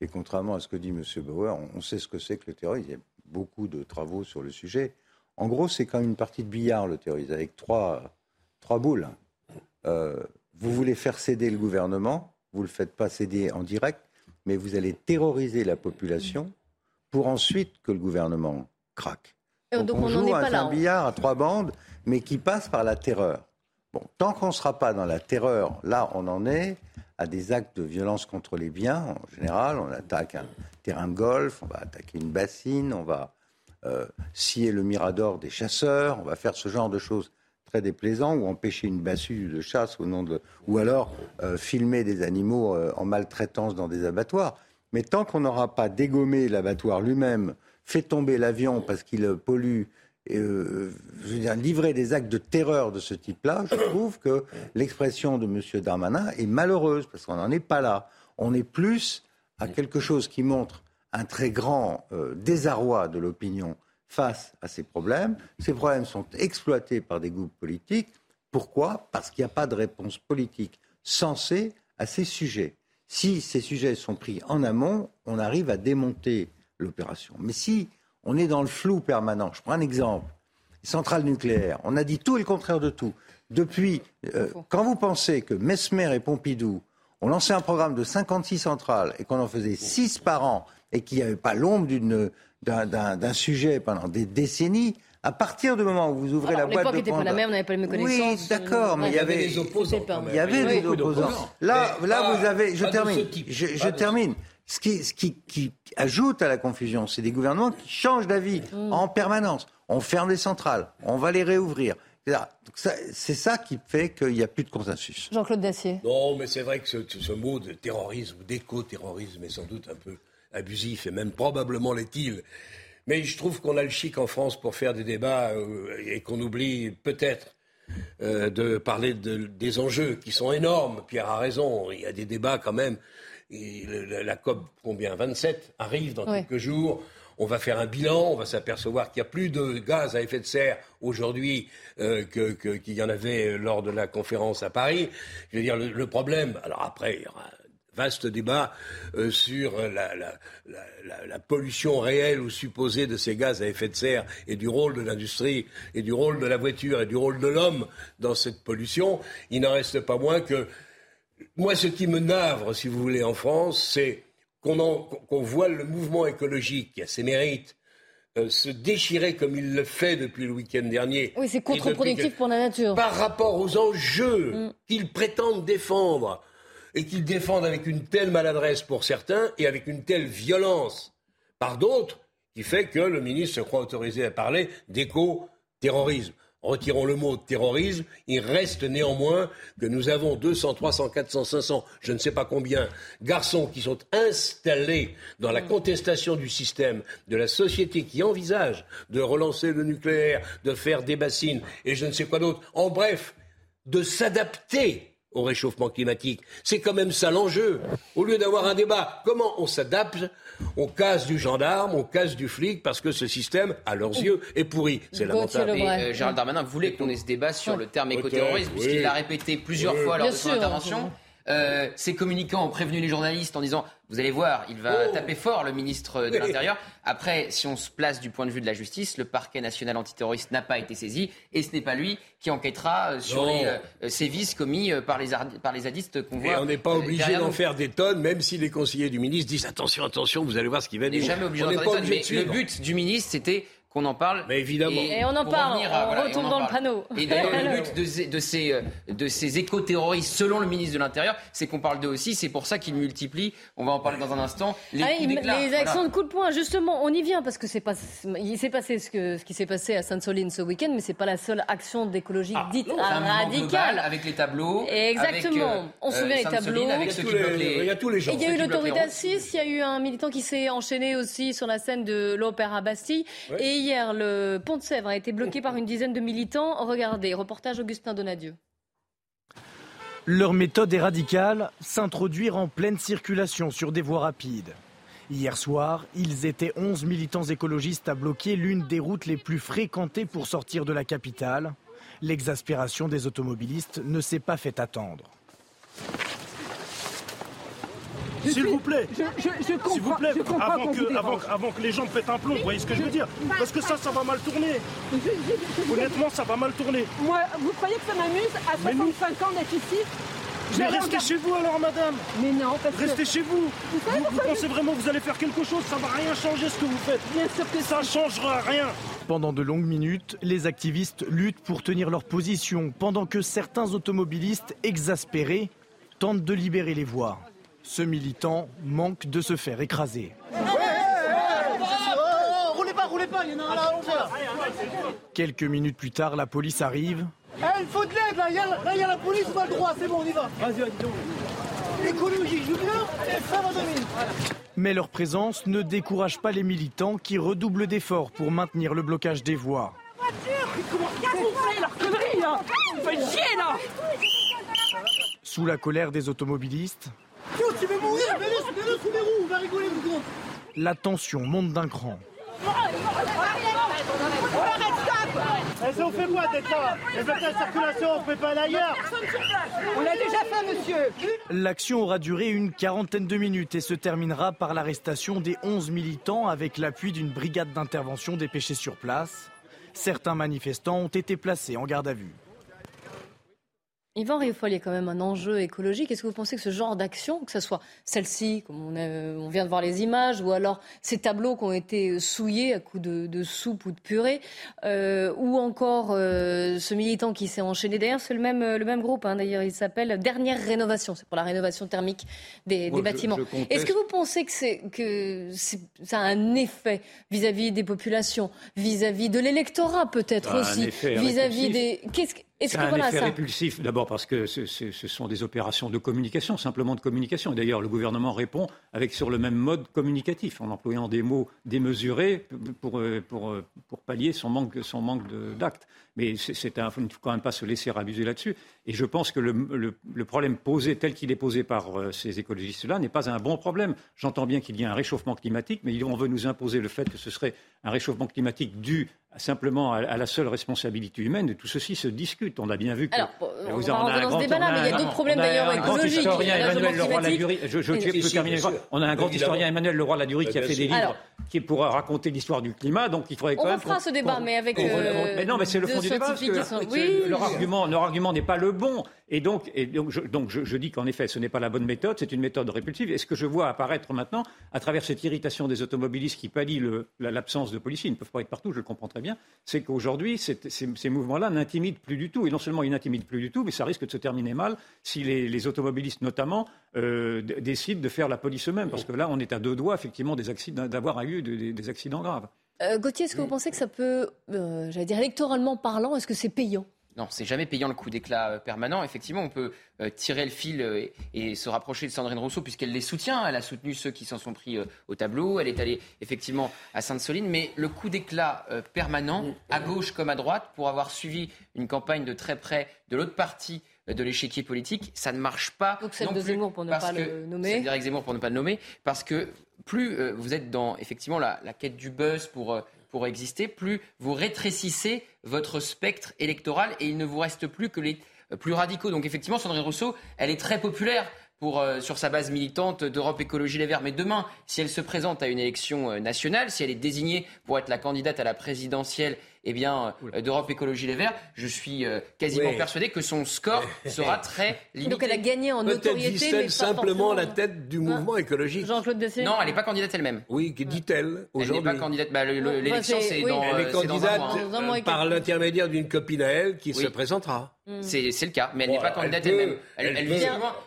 et contrairement à ce que dit M. Bauer, on sait ce que c'est que le terrorisme. Il y a beaucoup de travaux sur le sujet. En gros, c'est comme une partie de billard, le terrorisme, avec trois, trois boules. Euh, vous voulez faire céder le gouvernement, vous ne le faites pas céder en direct, mais vous allez terroriser la population pour ensuite que le gouvernement craque. Donc, on, joue à un billard à trois bandes, mais qui passe par la terreur. Bon, tant qu'on ne sera pas dans la terreur, là, on en est à des actes de violence contre les biens. En général, on attaque un terrain de golf, on va attaquer une bassine, on va euh, scier le mirador des chasseurs, on va faire ce genre de choses très déplaisants ou empêcher une bassue de chasse au nom de, ou alors euh, filmer des animaux euh, en maltraitance dans des abattoirs. Mais tant qu'on n'aura pas dégommé l'abattoir lui-même, fait tomber l'avion parce qu'il pollue euh, je veux dire, livrer des actes de terreur de ce type-là, je trouve que l'expression de M. Darmanin est malheureuse, parce qu'on n'en est pas là. On est plus à quelque chose qui montre un très grand euh, désarroi de l'opinion face à ces problèmes. Ces problèmes sont exploités par des groupes politiques. Pourquoi? Parce qu'il n'y a pas de réponse politique sensée à ces sujets. Si ces sujets sont pris en amont, on arrive à démonter l'opération. Mais si on est dans le flou permanent. Je prends un exemple. Centrale nucléaire, on a dit tout et le contraire de tout. Depuis, euh, quand vous pensez que Mesmer et Pompidou ont lancé un programme de 56 centrales et qu'on en faisait 6 par an et qu'il n'y avait pas l'ombre d'un sujet pendant des décennies, à partir du moment où vous ouvrez la boîte de L'époque pas la même, on n'avait pas les mêmes connaissances. Oui, d'accord, mais il y avait des opposants. Il y avait des opposants. Là, là, vous avez. Je termine. Je, termine. Ce qui, ajoute à la confusion, c'est des gouvernements qui changent d'avis mm. en permanence. On ferme les centrales, on va les réouvrir. C'est ça qui fait qu'il n'y a plus de consensus. Jean-Claude Dacier. Non, mais c'est vrai que ce, mot de terrorisme, d'éco-terrorisme, est sans doute un peu abusif et même probablement l'est-il. Mais je trouve qu'on a le chic en France pour faire des débats euh, et qu'on oublie peut-être euh, de parler des enjeux qui sont énormes. Pierre a raison, il y a des débats quand même la, COP combien 27 arrive dans quelques jours. On va faire un bilan, on va s'apercevoir qu'il y a plus de gaz à effet de serre aujourd'hui euh, qu'il y en avait lors de la conférence à Paris. Je veux dire, le, problème, alors après, il y aura un vaste débat euh, sur la, la, pollution réelle ou supposée de ces gaz à effet de serre et du rôle de l'industrie et du rôle de la voiture et du rôle de l'homme dans cette pollution. Il n'en reste pas moins que moi, ce qui me navre, si vous voulez, en France, c'est qu'on voit le mouvement écologique qui a ses mérites, euh, se déchirer comme il le fait depuis le week-end dernier. Oui, c'est contre-productif pour la nature. Par rapport aux enjeux mm. qu'ils prétendent défendre, et qu'ils défendent avec une telle maladresse pour certains et avec une telle violence par d'autres, qui fait que le ministre se croit autorisé à parler d'éco-terrorisme retirons le mot terrorisme, il reste néanmoins que nous avons 200, 300, 400, 500, je ne sais pas combien, garçons qui sont installés dans la contestation du système, de la société qui envisage de relancer le nucléaire, de faire des bassines et je ne sais quoi d'autre. En bref, de s'adapter au réchauffement climatique. C'est quand même ça l'enjeu. Au lieu d'avoir un débat, comment on s'adapte on casse du gendarme, on casse du flic parce que ce système, à leurs yeux, est pourri. C'est lamentable. Et euh, Gérald Darmanin voulait qu'on ait ce débat sur le terme écoterrorisme, puisqu'il l'a répété plusieurs fois lors de son intervention. Euh, ces communicants ont prévenu les journalistes en disant vous allez voir, il va oh. taper fort le ministre de l'Intérieur. Après, si on se place du point de vue de la justice, le parquet national antiterroriste n'a pas été saisi et ce n'est pas lui qui enquêtera euh, sur les euh, sévices commis par les, par les zadistes qu'on voit. Et on n'est pas obligé d'en faire des tonnes, même si les conseillers du ministre disent attention, attention, vous allez voir ce qui va. On n'est jamais obligé d'en faire des tonnes, mais le but du ministre, c'était qu'on en parle. Mais évidemment. Et, on en parle, on retourne dans le panneau. Et d'ailleurs, le but de, de ces, de ces éco-terroristes, selon le ministre de l'Intérieur, c'est qu'on parle d'eux aussi. C'est pour ça qu'ils multiplient, on va en parler dans un instant, les, ah, les actions de coup de poing. Justement, on y vient parce que c'est pas, il s'est passé ce, que, ce qui s'est passé à Sainte-Soline ce week-end, mais c'est pas la seule action d'écologie ah, dite radicale. avec les tableaux. Exactement. Avec, on se souvient les tableaux. Avec ceux qui les... Il y a tous les gens. Il y a eu l'autorité 6, il y a eu un militant qui s'est enchaîné aussi sur la scène de l'Opéra Bastille. Et hier, le Pont de Sèvres a été bloqué par une dizaine de militants. Regardez, reportage Augustin Donadieu. Leur méthode est radicale, s'introduire en pleine circulation sur des voies rapides. Hier soir, ils étaient 11 militants écologistes à bloquer l'une des routes les plus fréquentées pour sortir de la capitale. L'exaspération des automobilistes ne s'est pas fait attendre. S'il vous plaît, s'il vous plaît, avant que, avant, que les gens pètent un plomb, vous voyez ce que je veux dire Parce que ça, ça va mal tourner. Honnêtement, ça va mal tourner. Moi, vous croyez que ça m'amuse à 65 ans d'être ici mais restez chez vous alors, madame. Mais non, parce Restez chez vous. Vous, pensez vraiment que vous allez faire quelque chose Ça va rien changer ce que vous faites. Bien sûr que ça changera rien. Pendant de longues minutes, les activistes luttent pour tenir leur position, pendant que certains automobilistes exaspérés tentent de libérer les voies. Ce militant manque de se faire écraser. Quelques minutes plus tard, la police arrive. il faut de l'aide là, il y, a la police, on a le droit, c'est bon, on y va. Vas-y, vas-y. Écologie, je viens, et femme Mais leur présence ne décourage pas les militants qui redoublent d'efforts pour maintenir le blocage des voies. Sous la colère des automobilistes, la tension monte d'un cran. Eh, on fait quoi d'être là la circulation, on peut pas aller ailleurs On l'a déjà fait, monsieur L'action aura duré une quarantaine de minutes et se terminera par l'arrestation des 11 militants avec l'appui d'une brigade d'intervention dépêchée sur place. Certains manifestants ont été placés en garde à vue. Yvan Riofol, il y a quand même un enjeu écologique. Est-ce que vous pensez que ce genre d'action, que ce soit celle-ci, comme on, vient de voir les images, ou alors ces tableaux qui ont été souillés à coups de, soupe ou de purée, euh, ou encore euh, ce militant qui s'est enchaîné, d'ailleurs c'est le même, le même groupe, hein, d'ailleurs il s'appelle Dernière Rénovation, c'est pour la rénovation thermique des, bâtiments. Est-ce que vous pensez que, c'est, que ça a un effet vis-à-vis des populations, vis-à-vis de l'électorat peut-être aussi, vis-à-vis des... Qu'est-ce c'est un effet répulsif, d'abord parce que ce, sont des opérations de communication, simplement de communication. D'ailleurs, le gouvernement répond avec sur le même mode communicatif, en employant des mots démesurés pour, euh, pour, euh, pour pallier son manque, son manque d'actes. Mais c'est un, il ne faut quand même pas se laisser abuser là-dessus. Et je pense que le, le, problème posé tel qu'il est posé par euh, ces écologistes-là n'est pas un bon problème. J'entends bien qu'il y a un réchauffement climatique, mais on veut nous imposer le fait que ce serait un réchauffement climatique dû simplement à, la seule responsabilité humaine. Et tout ceci se discute. On a bien vu que. Alors, on, mais il y a d'autres problèmes d'ailleurs écologiques. Historien Emmanuel Leroy-Ladurie, je, je, je peux terminer. On a un grand historien Emmanuel Leroy-Ladurie qui a fait des livres qui pour raconter l'histoire du climat. Donc il faudrait quand on même. On fera ce débat, mais avec. Euh, mais non, mais c'est le fond Leur argument, leur argument n'est pas le bon. Et donc, et donc, je, donc je, dis qu'en effet, ce n'est pas la bonne méthode, c'est une méthode répulsive. Et ce que je vois apparaître maintenant, à travers cette irritation des automobilistes qui pallient l'absence de policiers, ils ne peuvent pas être partout, je le comprends très bien, c'est qu'aujourd'hui, ces, mouvements-là n'intimident plus du tout. Et non seulement ils n'intimident plus du tout, mais ça risque de se terminer mal si les, automobilistes, notamment, euh, décident de faire la police eux-mêmes. Parce que là, on est à deux doigts, effectivement, d'avoir eu des, accidents graves. Euh, Gauthier, est-ce que vous pensez que ça peut, euh, j'allais dire électoralement parlant, est-ce que c'est payant? Non, c'est jamais payant le coup d'éclat euh, permanent. Effectivement, on peut euh, tirer le fil euh, et, se rapprocher de Sandrine Rousseau puisqu'elle les soutient. Elle a soutenu ceux qui s'en sont pris au tableau. Elle est allée effectivement à Sainte-Soline. Mais le coup d'éclat permanent, à gauche comme à droite, pour avoir suivi une campagne de très près de l'autre partie de l'échiquier politique, ça ne marche pas. Donc celle de Zemmour pour ne pas le nommer. C'est Zemmour pour ne pas le nommer, parce que plus vous êtes dans effectivement la, quête du buzz pour pour exister, plus vous rétrécissez votre spectre électoral et il ne vous reste plus que les euh, plus radicaux. Donc effectivement, Sandrine Rousseau, elle est très populaire. Pour, euh, sur sa base militante d'Europe Écologie Les Verts. Mais demain, si elle se présente à une élection euh, nationale, si elle est désignée pour être la candidate à la présidentielle eh bien, euh, d'Europe Écologie Les Verts, je suis euh, quasiment persuadé que son score sera très limité. Donc elle a gagné en notoriété, mais pas simplement la tête du mouvement écologique. Jean-Claude Non, elle n'est pas candidate elle-même. Oui, dit-elle aujourd'hui. Elle n'est pas candidate. Bah, l'élection, c'est dans. Elle est candidate par l'intermédiaire d'une copine à elle qui se présentera. Mm. C'est le cas, mais elle n'est pas candidate elle-même. Elle,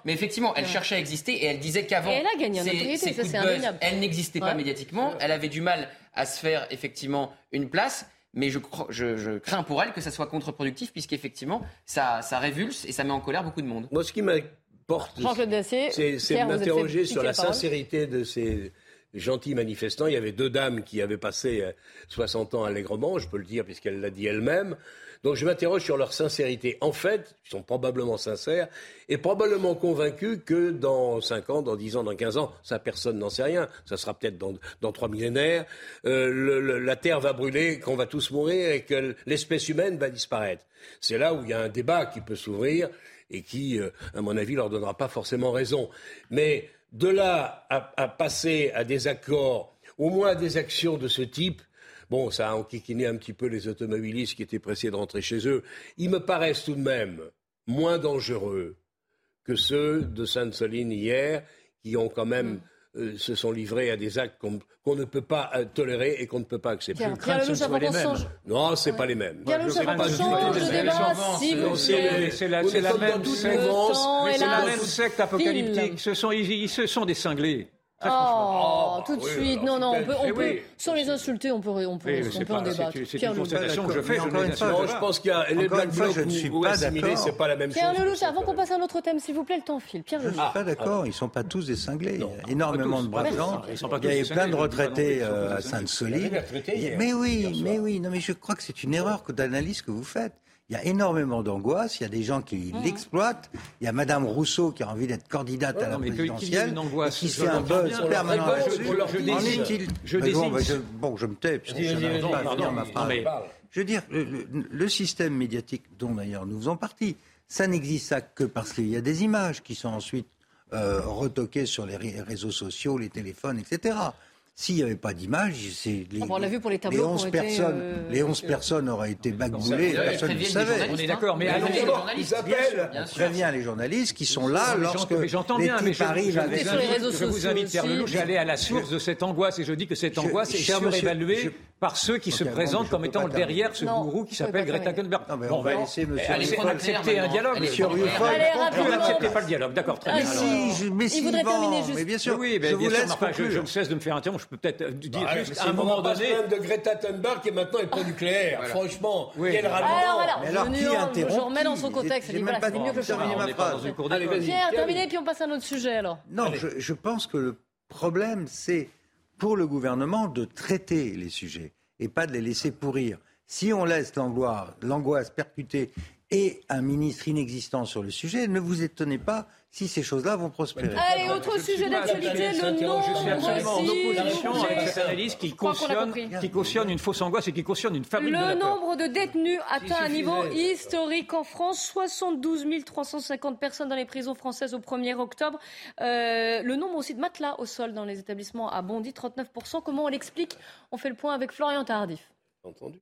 mais effectivement, elle cherchait à exister et elle disait qu'avant, elle a gagné en notoriété, ça c'est indéniable. Elle n'existait pas médiatiquement, elle avait du mal à se faire effectivement une place mais je, je, crains pour elle que ça soit contre-productif, puisqu'effectivement, ça, ça révulse et ça met en colère beaucoup de monde. Moi, ce qui m'importe, c'est de m'interroger sur la, sincérité de ces gentils manifestants. Il y avait deux dames qui avaient passé 60 euh, ans allègrement, je peux le dire, puisqu'elle l'a dit elle-même. Donc je m'interroge sur leur sincérité. En fait, ils sont probablement sincères et probablement convaincus que dans 5 ans, dans 10 ans, dans 15 ans, ça personne n'en sait rien, ça sera peut-être dans, dans 3 millénaires, euh, la Terre va brûler, qu'on va tous mourir et que l'espèce humaine va disparaître. C'est là où il y a un débat qui peut s'ouvrir et qui, euh, à mon avis, leur donnera pas forcément raison. Mais de là à passer à des accords, au moins à des actions de ce type, Bon, ça a enquiquiné un petit peu les automobilistes qui étaient pressés de rentrer chez eux. Ils me paraissent tout de même moins dangereux que ceux de Sainte-Soline hier, qui ont quand même. Mm. Euh, se sont livrés à des actes qu'on ne peut pas euh, tolérer et qu'on ne peut pas accepter. Qu'on change... Non, c'est ouais. pas les mêmes. Avant qu'on change de débat, s'il vous plaît. C'est la, la, même secte. C'est la même secte apocalyptique. Ce sont, ils, ce sont des cinglés. Oh, tout de suite. Non, non, on peut, on peut sans les insulter, on peut, on peut, on peut en débattre. C'est une constatation que je fais. Une fois, je pense qu'il y a les Black Blocs je ne suis pas assimilés, c'est pas la même chose. Pierre Lelouch, avant qu'on passe à un autre thème, s'il vous plaît, le temps file. Pierre Je ne suis pas d'accord. Ils ne sont pas tous des cinglés. Il y a énormément de braves gens. Il y a plein de retraités à Sainte-Soline. Mais oui, mais oui. Non, mais je crois que c'est une erreur d'analyse que vous faites. Il y a énormément d'angoisse, il y a des gens qui mmh. l'exploitent. Il y a Madame Rousseau qui a envie d'être candidate à la présidentielle, qui, qui fait un buzz permanent là-dessus. En est-il je bon, bah, je, bon, je me tais, parce que je n'arrive pas à finir ma phrase. Je veux dire, le, le, le système médiatique, dont d'ailleurs nous faisons partie, ça n'existe que parce qu'il y a des images qui sont ensuite euh, retoquées sur les réseaux sociaux, les téléphones, etc. S'il n'y avait pas d'image, c'est les, on l'a vu pour les tableaux. Les 11 personnes, euh... les 11 personnes auraient été bagboulées, personne ne savait. On est d'accord, mais allons journalistes appellent. On prévient les journalistes qui sont là lorsque mais j'entends bien, mais je, avec je vous invite, Pierre Lelouch, j'allais à la source de cette angoisse et je dis que cette angoisse est surévaluée par ceux qui se présentent comme étant derrière ce gourou qui s'appelle Greta Thunberg. on va laisser monsieur Allez, on accepter un dialogue. Monsieur Rufol. Vous n'acceptez pas le dialogue, d'accord, très bien. Mais si, voudrait terminer juste. Mais bien sûr, je vous laisse Je ne cesse de me faire interrompre, je peux peut-être dire bah, juste à un moment donné... de Greta Thunberg qui maintenant est pro-nucléaire, franchement. Quel ralliement Alors, qui interrompt Je remets dans son contexte. C'est mieux que je termine ma phrase. Pierre, terminé, puis on passe à un autre sujet alors. Non, je pense que le problème, c'est pour le gouvernement de traiter les sujets et pas de les laisser pourrir. Si on laisse l'angoisse percuter et un ministre inexistant sur le sujet, ne vous étonnez pas si ces choses-là vont prospérer. Allez, autre sujet d'actualité, le nombre Je suis absolument en opposition avec cette analyse qui cautionne, qui cautionne une fausse angoisse et qui cautionne une fabrique Le de la nombre de détenus atteint un niveau historique en France, 72 350 personnes dans les prisons françaises au 1er octobre. Euh, le nombre aussi de matelas au sol dans les établissements a bondi 39%. Comment on l'explique? On fait le point avec Florian Tardif. Entendu.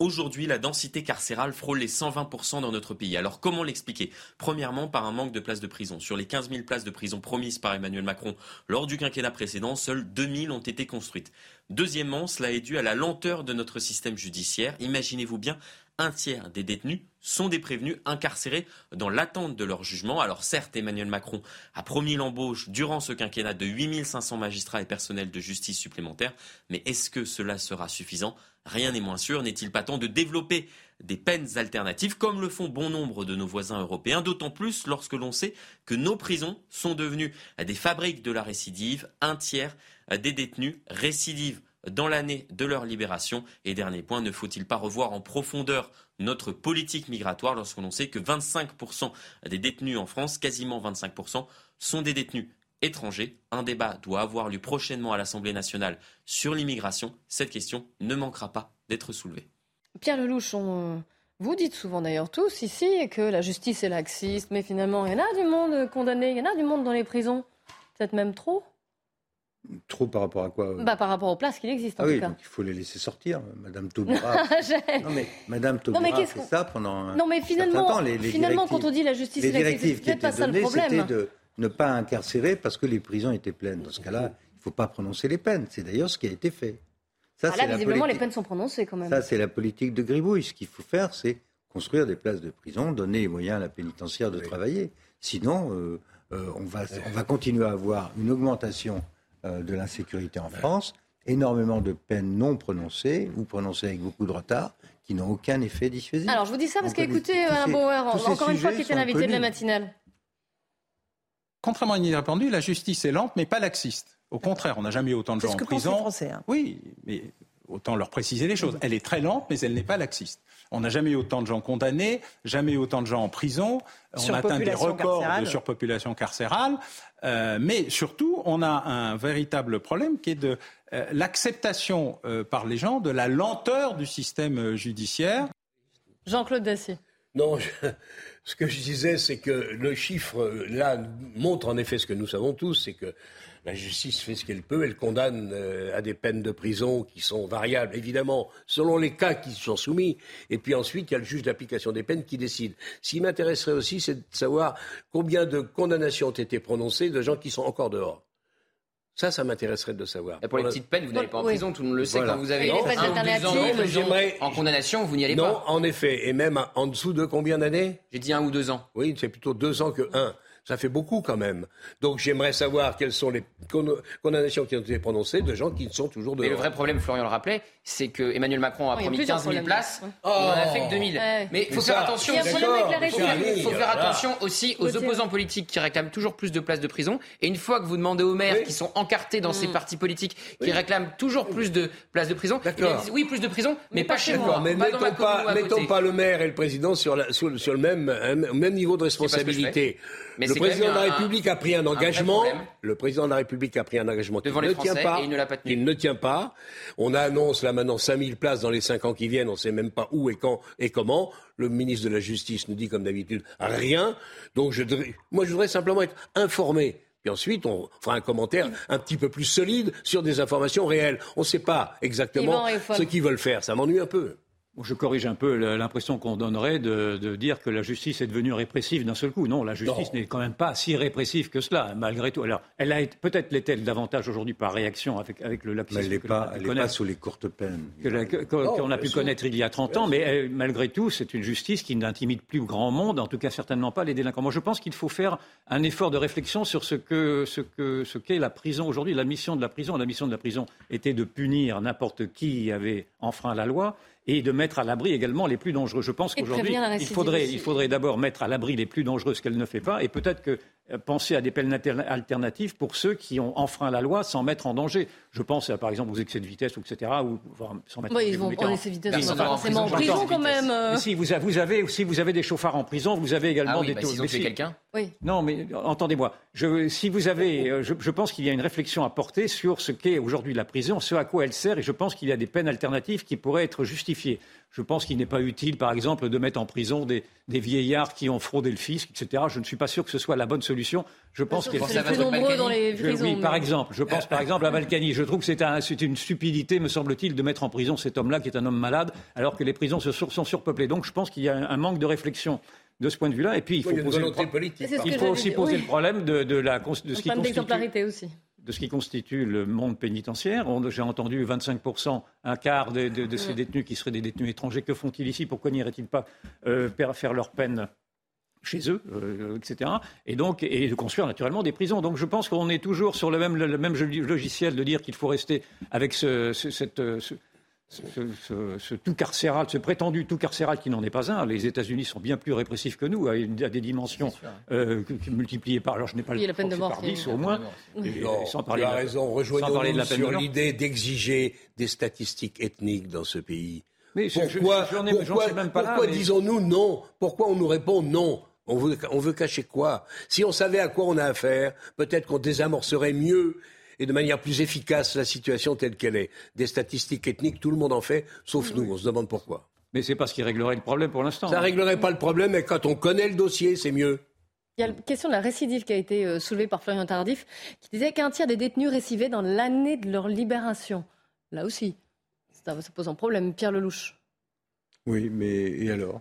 Aujourd'hui, la densité carcérale frôle les 120% dans notre pays. Alors comment l'expliquer? Premièrement, par un manque de places de prison. Sur les 15 000 places de prison promises par Emmanuel Macron lors du quinquennat précédent, seules 2 000 ont été construites. Deuxièmement, cela est dû à la lenteur de notre système judiciaire. Imaginez-vous bien, un tiers des détenus sont des prévenus incarcérés dans l'attente de leur jugement. Alors certes, Emmanuel Macron a promis l'embauche durant ce quinquennat de 8500 magistrats et personnels de justice supplémentaires, mais est-ce que cela sera suffisant? Rien n'est moins sûr. N'est-il pas temps de développer des peines alternatives comme le font bon nombre de nos voisins européens, d'autant plus lorsque l'on sait que nos prisons sont devenues des fabriques de la récidive. Un tiers des détenus récidivent dans l'année de leur libération. Et dernier point, ne faut-il pas revoir en profondeur notre politique migratoire lorsque l'on sait que 25% des détenus en France, quasiment 25%, sont des détenus étrangers? Un débat doit avoir lieu prochainement à l'Assemblée nationale sur l'immigration. Cette question ne manquera pas d'être soulevée. Pierre Lelouch, vous dites souvent d'ailleurs tous ici que la justice est laxiste, mais finalement, il y en a du monde condamné, il y en a du monde dans les prisons. Peut-être même trop Trop par rapport à quoi bah, Par rapport aux places qu'il existe, en ah tout oui, cas. Donc il faut les laisser sortir. Madame Taubira. non, mais Madame Taubira fait ça pendant un Non, mais finalement, temps. Les, les finalement quand on dit la justice les directives ça le problème. C'était de ne pas incarcérer parce que les prisons étaient pleines. Dans ce cas-là, il ne faut pas prononcer les peines. C'est d'ailleurs ce qui a été fait. Ça, ah là, visiblement, les peines sont prononcées quand même. Ça, c'est la politique de Gribouille. Ce qu'il faut faire, c'est construire des places de prison, donner les moyens à la pénitentiaire de travailler. Sinon, euh, euh, on, va, on va continuer à avoir une augmentation euh, de l'insécurité en France, énormément de peines non prononcées ou prononcées avec beaucoup de retard qui n'ont aucun effet dissuasif. Alors je vous dis ça parce qu'écoutez, Alain Bauer, encore une fois, qui était l'invité de la matinale. Contrairement à une répandu, la justice est lente, mais pas laxiste. Au contraire, on n'a jamais eu autant de gens en prison. Français, hein. Oui, mais autant leur préciser les choses. Elle est très lente, mais elle n'est pas laxiste. On n'a jamais eu autant de gens condamnés, jamais eu autant de gens en prison. On atteint des records de surpopulation carcérale. Euh, mais surtout, on a un véritable problème qui est de euh, l'acceptation euh, par les gens de la lenteur du système judiciaire. Jean-Claude Dacier. Non, ce que je disais, c'est que le chiffre, là, montre en effet ce que nous savons tous, c'est que la justice fait ce qu'elle peut, elle condamne euh, à des peines de prison qui sont variables, évidemment, selon les cas qui sont soumis. Et puis ensuite, il y a le juge d'application des peines qui décide. Ce qui m'intéresserait aussi, c'est de savoir combien de condamnations ont été prononcées de gens qui sont encore dehors. Ça, ça m'intéresserait de savoir. pour les petites peines, vous n'allez pas en prison, tout le monde le sait. Quand vous avez non, un ou deux ans en condamnation, vous n'y allez pas. Non, en effet. Et même en dessous de combien d'années? J'ai dit un ou deux ans. Oui, c'est plutôt deux ans que un. Ça fait beaucoup quand même. Donc j'aimerais savoir quelles sont les condamnations qui ont été prononcées de gens qui sont toujours dehors. Mais le vrai problème, Florian le rappelait, c'est que Emmanuel Macron a promis 15 000 places, on en a fait que 2 000. Mais il faut faire attention. Il faut faire attention aussi aux opposants politiques qui réclament toujours plus de places de prison. Et une fois que vous demandez aux maires qui sont encartés dans ces mm. partis politiques, qui réclament toujours plus de places de prison, ils disent oui plus de prison, mais, pas chez moi. Mais mettons pas, mettons pas le maire et le président sur, sur, le même, même niveau de responsabilité. Mais le président de la République a pris un engagement. le président de la République a pris un engagement devant les ne tient pas. il ne l'a pas tenu. Il ne tient pas. On annonce là maintenant 5000 places dans les 5 ans qui viennent. On ne sait même pas où et quand et comment. Le ministre de la Justice nous dit comme d'habitude rien. Donc je, moi je voudrais simplement être informé. Puis ensuite, on fera un commentaire un petit peu plus solide sur des informations réelles. On ne sait pas exactement ce qu'ils veulent faire. Ça m'ennuie un peu. Je corrige un peu l'impression qu'on donnerait de, dire que la justice est devenue répressive d'un seul coup. Non, la justice n'est quand même pas si répressive que cela, malgré tout. Alors, elle a peut-être l'est-elle davantage aujourd'hui par réaction avec, avec le laxisme. Mais elle n'est pas, pas, sous les courtes peines. Qu'on a pu connaître il y a 30 ans, mais euh, malgré tout, c'est une justice qui n'intimide plus grand monde, en tout cas certainement pas les délinquants. Moi, je pense qu'il faut faire un effort de réflexion sur ce que ce que ce qu'est la prison aujourd'hui. La mission de la prison, la mission de la prison était de punir n'importe qui avait enfreint la loi et de mettre à l'abri également les plus dangereux. Je pense qu'aujourd'hui, il faudrait, il faudrait d'abord mettre à l'abri les plus dangereux, ce qu'elle ne fait pas, et peut-être que penser à des peines alternatives pour ceux qui ont enfreint la loi sans mettre en danger. Je pense par exemple aux excès de vitesse, etc. Ou, sans mettre ils vont prendre excès de vitesse, ils forcément en prison quand même. Euh. si, vous, avez, si vous avez des chauffards en prison, vous avez également ah des bah, taux. Si quelqu'un oui. Non, mais entendez-moi. Je, si vous avez, euh, je, pense qu'il y a une réflexion à porter sur ce qu'est aujourd'hui la prison, ce à quoi elle sert, et je pense qu'il y a des peines alternatives qui pourraient être justifiées. Je pense qu'il n'est pas utile, par exemple, de mettre en prison des, des, vieillards qui ont fraudé le fisc, etc. Je ne suis pas sûr que ce soit la bonne solution. Je pense que c'est plus nombreux dans les prisons. oui, par exemple. Je pense par exemple à Balkany. Je trouve que c'est un, une stupidité, me semble-t-il, de mettre en prison cet homme-là qui est un homme malade, alors que les prisons sont surpeuplées. Donc je pense qu'il y a un manque de réflexion de ce point de vue-là. Et puis, il faut, poser le... il faut aussi poser le problème de, de, la, de ce qui constitue... aussi de ce qui constitue le monde pénitentiaire. J'ai entendu 25%, un quart de, de, ces détenus qui seraient des détenus étrangers. Que font-ils ici? Pourquoi n'iraient-ils pas euh, faire leur peine chez eux, euh, etc. Et donc, et de construire naturellement des prisons. Donc, je pense qu'on est toujours sur le même, le même logiciel de dire qu'il faut rester avec ce, cette, ce, tout carcéral, ce prétendu tout carcéral qui n'en est pas un. Les États-Unis sont bien plus répressifs que nous, à, des dimensions euh, multipliées par. Alors, je n'ai pas le la peine de mort, par 10 au moins. sans parler tu as raison, rejoignons-nous sur l'idée d'exiger des statistiques ethniques dans ce pays. Mais pourquoi, pourquoi, disons-nous non? Pourquoi on nous répond non? On veut, on veut cacher quoi? Si on savait à quoi on a affaire, peut-être qu'on désamorcerait mieux et de manière plus efficace la situation telle qu'elle est. Des statistiques ethniques, tout le monde en fait, sauf nous. On se demande pourquoi. Mais c'est pas ce qui réglerait le problème pour l'instant. Ça ne réglerait pas le problème, mais quand on connaît le dossier, c'est mieux. Il y a la question de la récidive qui a été euh, soulevée par Florian Tardif, qui disait qu'un tiers des détenus récivaient dans l'année de leur libération. Là aussi, ça, pose un problème. Pierre Lelouch. Oui, mais et alors?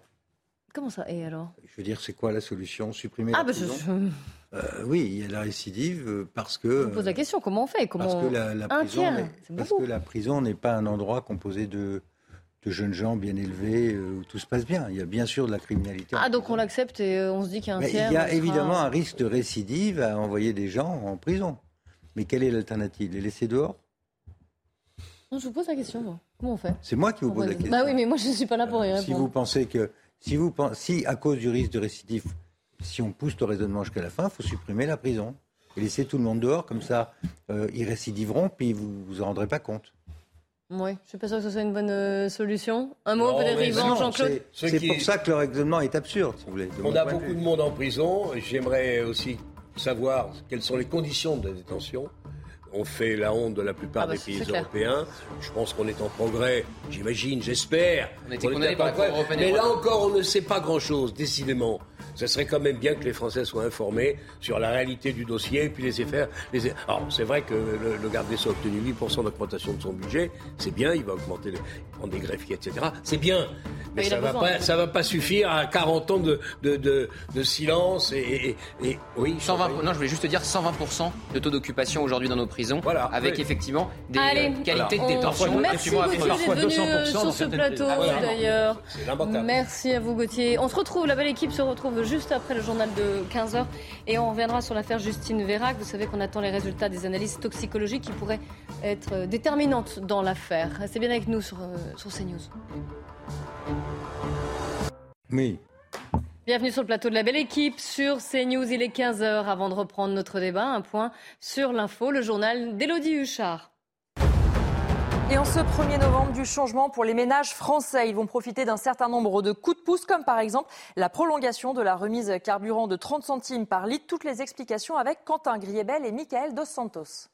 Comment ça Et alors? Je veux dire, c'est quoi la solution? Supprimer ah, la bah, prison? Euh, Oui, il y a la récidive euh, parce que. Je pose la question comment on fait comment... Parce que la, prison, parce que la prison n'est pas un endroit composé de, de jeunes gens bien élevés euh, où tout se passe bien. Il y a bien sûr de la criminalité. Ah, donc on l'accepte et on se dit qu'il y a un tiers. Il y a évidemment un risque de récidive à envoyer des gens en prison. Mais quelle est l'alternative? Les laisser dehors? Non, je vous pose la question, Comment on fait? C'est moi qui vous pose la question. Bah oui, mais moi je ne suis pas là pour y répondre. Si vous pensez que si, vous, si à cause du risque de récidive, si on pousse le raisonnement jusqu'à la fin, il faut supprimer la prison et laisser tout le monde dehors, comme ça, euh, ils récidiveront, puis vous vous en rendrez pas compte. Oui, je ne suis pas sûr que ce soit une bonne euh, solution. Un mot peut-être, Jean-Claude C'est pour ça que le raisonnement est absurde, si vous voulez. On a beaucoup de monde en prison. J'aimerais aussi savoir quelles sont les conditions de détention on fait la honte de la plupart ah bah, des pays européens. Je pense qu'on est en progrès, j'imagine, j'espère. Mais là encore, on ne sait pas grand-chose, décidément. Ce serait quand même bien que les Français soient informés sur la réalité du dossier et puis les faire. Les... Alors, c'est vrai que le, garde des Sceaux a obtenu 8% d'augmentation de son budget. C'est bien, il va augmenter, les... prendre des greffiers, etc. C'est bien. Mais ça ne va, ça va pas suffire à 40 ans de, de, de, silence et, et, oui. 120, non, je voulais juste te dire 120% de taux d'occupation aujourd'hui dans nos prisons, voilà, avec effectivement des qualités de détention. Merci beaucoup d'être venu sur ce plateau ah, d'ailleurs. Merci à vous Gauthier. On se retrouve, la belle équipe se retrouve juste après le journal de 15h et on reviendra sur l'affaire Justine Vérac. Vous savez qu'on attend les résultats des analyses toxicologiques qui pourraient être déterminantes dans l'affaire. Restez bien avec nous sur, euh, sur CNews. Oui. Bienvenue sur le plateau de la belle équipe sur CNews. Il est 15h. Avant de reprendre notre débat, un point sur l'info, le journal d'Élodie Huchard. Et en ce 1er novembre, du changement pour les ménages français. Ils vont profiter d'un certain nombre de coups de pouce, comme par exemple la prolongation de la remise carburant de 30 centimes par litre. Toutes les explications avec Quentin Griebel et Michael Dos Santos.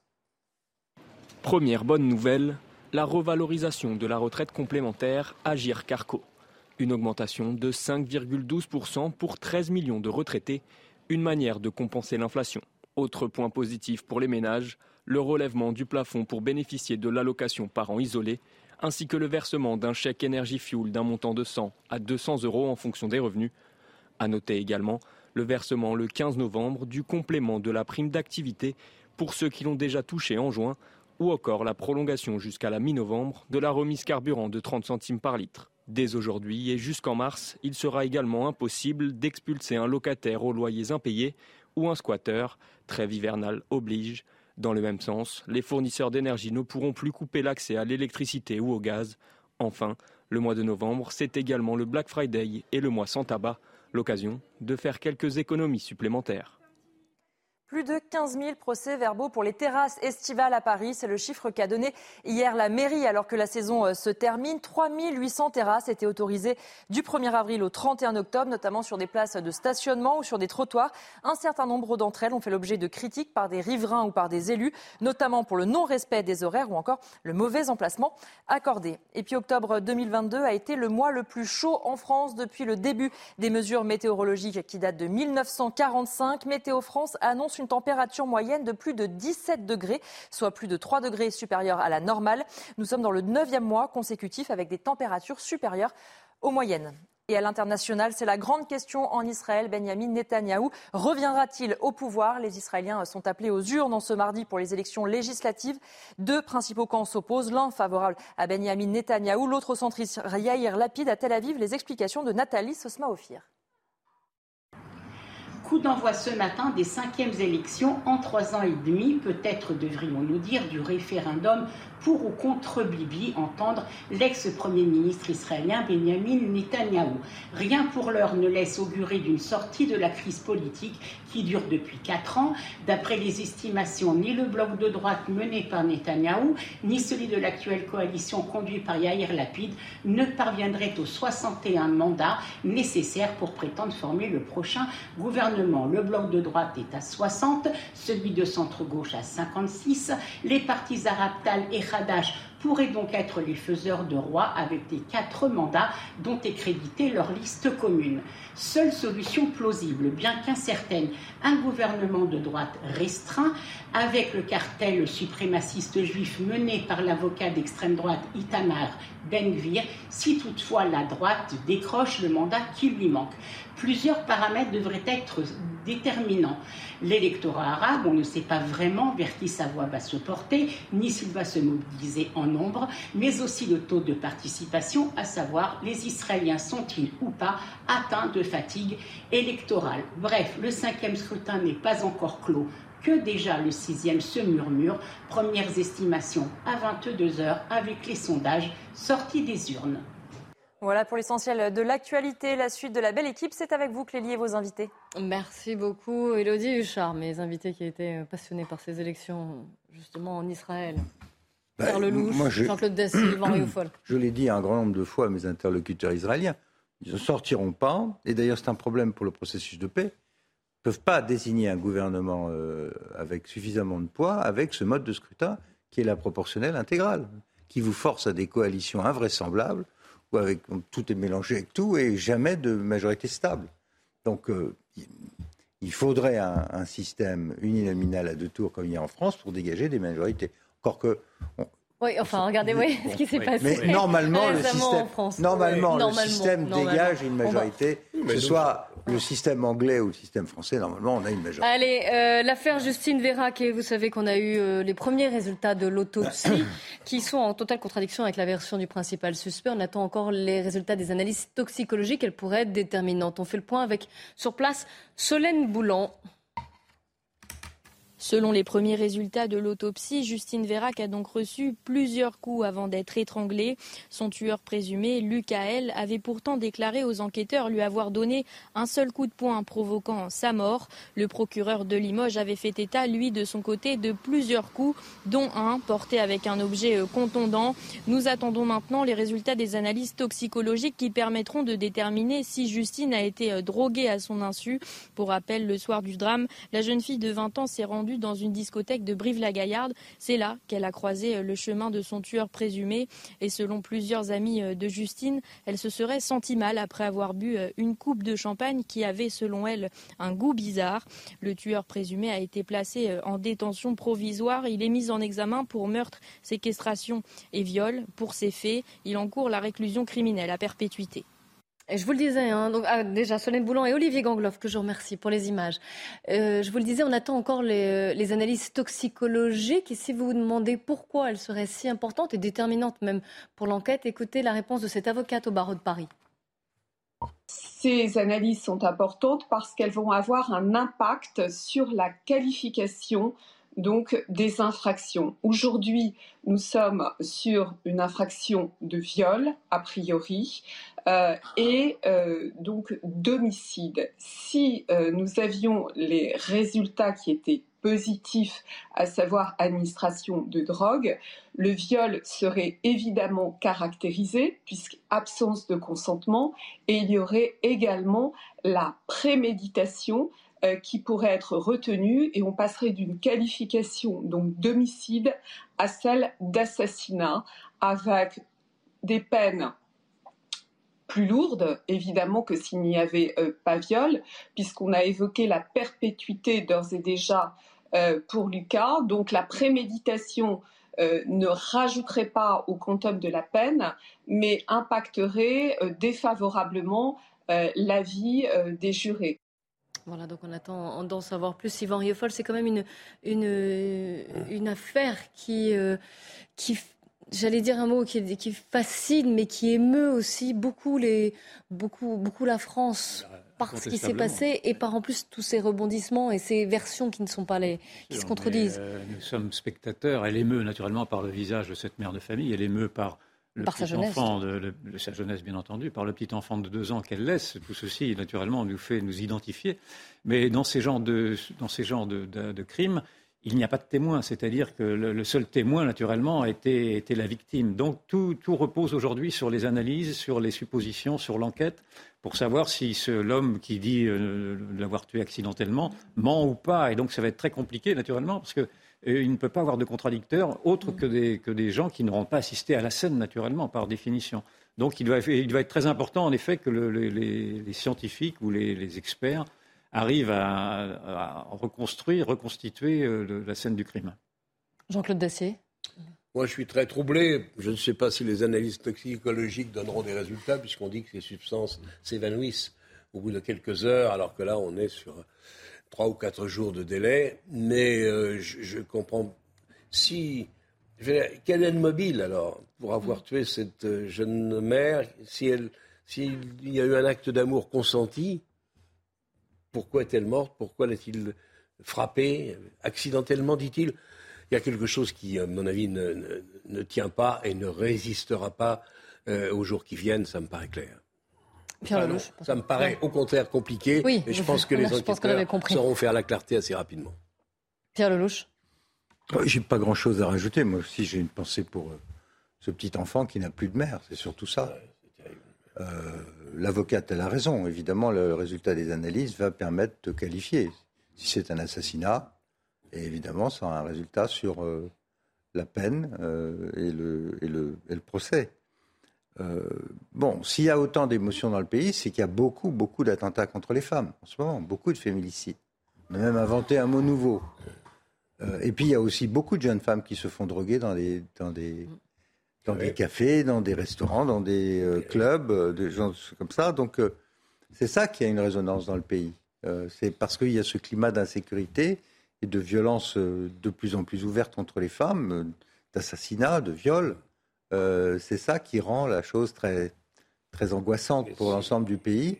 Première bonne nouvelle, la revalorisation de la retraite complémentaire Agir Carco. Une augmentation de 5,12% pour 13 millions de retraités, une manière de compenser l'inflation. Autre point positif pour les ménages, le relèvement du plafond pour bénéficier de l'allocation parent isolé, ainsi que le versement d'un chèque énergie fuel d'un montant de 100 à 200 euros en fonction des revenus. À noter également le versement le 15 novembre du complément de la prime d'activité pour ceux qui l'ont déjà touché en juin, ou encore la prolongation jusqu'à la mi-novembre de la remise carburant de 30 centimes par litre. Dès aujourd'hui et jusqu'en mars, il sera également impossible d'expulser un locataire aux loyers impayés ou un squatteur. Trêve hivernale oblige. Dans le même sens, les fournisseurs d'énergie ne pourront plus couper l'accès à l'électricité ou au gaz. Enfin, le mois de novembre, c'est également le Black Friday et le mois sans tabac, l'occasion de faire quelques économies supplémentaires. Plus de 15 000 procès-verbaux pour les terrasses estivales à Paris. C'est le chiffre qu'a donné hier la mairie alors que la saison euh, se termine. 3 800 terrasses étaient autorisées du 1er avril au 31 octobre, notamment sur des places de stationnement ou sur des trottoirs. Un certain nombre d'entre elles ont fait l'objet de critiques par des riverains ou par des élus, notamment pour le non-respect des horaires ou encore le mauvais emplacement accordé. Et puis octobre 2022 a été le mois le plus chaud en France depuis le début des mesures météorologiques qui datent de 1945. Météo France annonce une une température moyenne de plus de 17 degrés, soit plus de 3 degrés supérieurs à la normale. Nous sommes dans le neuvième mois consécutif avec des températures supérieures aux moyennes. Et à l'international, c'est la grande question en Israël. Benjamin Netanyahou reviendra-t-il au pouvoir? Les Israéliens sont appelés aux urnes ce mardi pour les élections législatives. Deux principaux camps s'opposent, l'un favorable à Benjamin Netanyahou, l'autre centriste Yair Lapid à Tel Aviv. Les explications de Nathalie Sosma-Ophir coup d'envoi ce matin des cinquièmes élections. En trois ans et demi, peut-être devrions-nous dire du référendum pour ou contre Bibi, entendre l'ex-premier ministre israélien Benjamin Netanyahou. Rien pour l'heure ne laisse augurer d'une sortie de la crise politique qui dure depuis quatre ans. D'après les estimations, ni le bloc de droite mené par Netanyahou, ni celui de l'actuelle coalition conduite par Yair Lapid ne parviendraient aux 61 mandats nécessaires pour prétendre former le prochain gouvernement. Le bloc de droite est à 60, celui de centre-gauche à 56, les partis arabes Tal et Hadash pourraient donc être les faiseurs de roi avec les quatre mandats dont est créditée leur liste commune. Seule solution plausible, bien qu'incertaine, un gouvernement de droite restreint avec le cartel suprémaciste juif mené par l'avocat d'extrême droite Itamar Ben-Gvir, si toutefois la droite décroche le mandat qui lui manque. Plusieurs paramètres devraient être déterminants. L'électorat arabe, on ne sait pas vraiment vers qui sa voix va se porter, ni s'il va se mobiliser en nombre, mais aussi le taux de participation, à savoir les Israéliens sont-ils ou pas atteints de fatigue électorale. Bref, le cinquième scrutin n'est pas encore clos que déjà le sixième se murmure. Premières estimations à 22 heures avec les sondages sortis des urnes. Voilà pour l'essentiel de l'actualité. La suite de la belle équipe, c'est avec vous, Clélie, et vos invités. Merci beaucoup, Elodie Huchard, mes invités qui étaient euh, passionnés par ces élections, justement en Israël. Bah, Pierre Lelouch, Jean-Claude Dess, Yvan Rioufol. Je l'ai dit un grand nombre de fois à mes interlocuteurs israéliens. Ils ne sortiront pas, et d'ailleurs c'est un problème pour le processus de paix, peuvent pas désigner un gouvernement euh, avec suffisamment de poids avec ce mode de scrutin qui est la proportionnelle intégrale, qui vous force à des coalitions invraisemblables où avec, tout est mélangé avec tout et jamais de majorité stable. Donc euh, il faudrait un, système uninominal à deux tours comme il y a en France pour dégager des majorités. Encore que Oui, enfin, regardez oui, ce qui s'est passé. Mais normalement, le système, normalement, le système dégage une majorité, que ce soit le système anglais ou le système français, normalement, on a une majorité. Allez, euh, l'affaire Justine Vérac, et vous savez qu'on a eu euh, les premiers résultats de l'autopsie qui sont en totale contradiction avec la version du principal suspect. On attend encore les résultats des analyses toxicologiques. Elles pourraient être déterminantes. On fait le point avec, sur place, Solène Boulan. Selon les premiers résultats de l'autopsie, Justine Vérac a donc reçu plusieurs coups avant d'être étranglée. Son tueur présumé, Lucael, avait pourtant déclaré aux enquêteurs lui avoir donné un seul coup de poing provoquant sa mort. Le procureur de Limoges avait fait état, lui, de son côté, de plusieurs coups, dont un porté avec un objet euh, contondant. Nous attendons maintenant les résultats des analyses toxicologiques qui permettront de déterminer si Justine a été euh, droguée à son insu. Pour rappel, le soir du drame, la jeune fille de 20 ans s'est rendue dans une discothèque de Brive-la-Gaillarde. C'est là qu'elle a croisé euh, le chemin de son tueur présumé. Et selon plusieurs amis euh, de Justine, elle se serait sentie mal après avoir bu euh, une coupe de champagne qui avait, selon elle, un goût bizarre. Le tueur présumé a été placé en détention provisoire. Il est mis en examen pour meurtre, séquestration et viol. Pour ces faits, il encourt la réclusion criminelle à perpétuité. Je vous le disais, hein, donc, ah, déjà Solène Boulan et Olivier Gangloff, que je remercie pour les images. Euh, je vous le disais, on attend encore les, les, analyses toxicologiques. Et si vous vous demandez pourquoi elles seraient si importantes et déterminantes même pour l'enquête, écoutez la réponse de cette avocate au barreau de Paris. Ces analyses sont importantes parce qu'elles vont avoir un impact sur la qualification donc des infractions. Aujourd'hui, nous sommes sur une infraction de viol, a priori, euh, et euh, donc d'homicide. Si euh, nous avions les résultats qui étaient positifs, à savoir administration de drogue, le viol serait évidemment caractérisé, puisque absence de consentement, et il y aurait également la préméditation euh, qui pourrait être retenu et on passerait d'une qualification donc d'homicide à celle d'assassinat avec des peines plus lourdes, évidemment, que s'il n'y avait euh, pas viol, puisqu'on a évoqué la perpétuité d'ores et déjà euh, pour Lucas. Donc la préméditation ne rajouterait pas au quantum de la peine, mais impacterait défavorablement la vie des jurés. Voilà, donc on attend d'en savoir plus. Yvan Rieffol, c'est quand même une, une, une affaire qui, euh, qui j'allais dire un mot qui, qui, fascine, mais qui émeut aussi beaucoup, les, beaucoup, beaucoup la France par ce qui s'est passé et par en plus tous ces rebondissements et ces versions qui ne sont pas les qui se contredisent. Euh, nous sommes spectateurs. Elle émeut naturellement par le visage de cette mère de famille. Elle émeut par le par petit sa jeunesse. enfant de, sa jeunesse, bien entendu, par le petit enfant de deux ans qu'elle laisse. Tout ceci, naturellement, nous fait nous identifier. Mais dans ces genres de, dans ces genres de, de, crimes, il n'y a pas de témoin. C'est-à-dire que le, seul témoin, naturellement, était, était la victime. Donc tout, tout repose aujourd'hui sur les analyses, sur les suppositions, sur l'enquête, pour savoir si l'homme qui dit euh, l'avoir tué accidentellement ment ou pas. Et donc ça va être très compliqué, naturellement, parce que il ne peut pas avoir de contradicteurs autres que des, que des gens qui n'auront pas assisté à la scène, naturellement, par définition. Donc il doit, il doit être très important, en effet, que le, les, les, scientifiques ou les, les experts arrivent à, à, reconstruire, reconstituer euh, la scène du crime. Jean-Claude Dacier moi, je suis très troublé. Je ne sais pas si les analyses toxicologiques donneront des résultats, puisqu'on dit que ces substances s'évanouissent au bout de quelques heures, alors que là, on est sur trois ou quatre jours de délai, mais euh, je, comprends. Si. Quel est le mobile alors pour avoir tué cette euh, jeune mère? Si elle, s'il y a eu un acte d'amour consenti, pourquoi est-elle morte? Pourquoi l'a-t-il frappée? Accidentellement, dit-il Il y a quelque chose qui, à mon avis, ne, tient pas et ne résistera pas euh, aux jours qui viennent, ça me paraît clair. Ça me paraît au contraire compliqué. Oui, et je pense que les enquêteurs sauront faire la clarté assez rapidement. Pierre Lelouch. J'ai pas grand-chose à rajouter. Moi aussi, j'ai une pensée pour euh, ce petit enfant qui n'a plus de mère. C'est surtout ça. Euh, l'avocate, elle a raison. Évidemment, le résultat des analyses va permettre de qualifier. Si c'est un assassinat, et évidemment, ça aura un résultat sur euh, la peine et, le, et, le, et, le, procès. Euh, bon, s'il y a autant d'émotions dans le pays, c'est qu'il y a beaucoup, beaucoup d'attentats contre les femmes en ce moment, beaucoup de féminicides. On a même inventé un mot nouveau. Euh, et puis il y a aussi beaucoup de jeunes femmes qui se font droguer dans des, dans des, dans des cafés, dans des restaurants, dans des euh, clubs, des gens comme ça. Donc c'est ça qui a une résonance dans le pays. c'est parce qu'il y a ce climat d'insécurité et de violence de plus en plus ouverte entre les femmes, d'assassinats, de viols. C'est ça qui rend la chose très, très angoissante pour l'ensemble du pays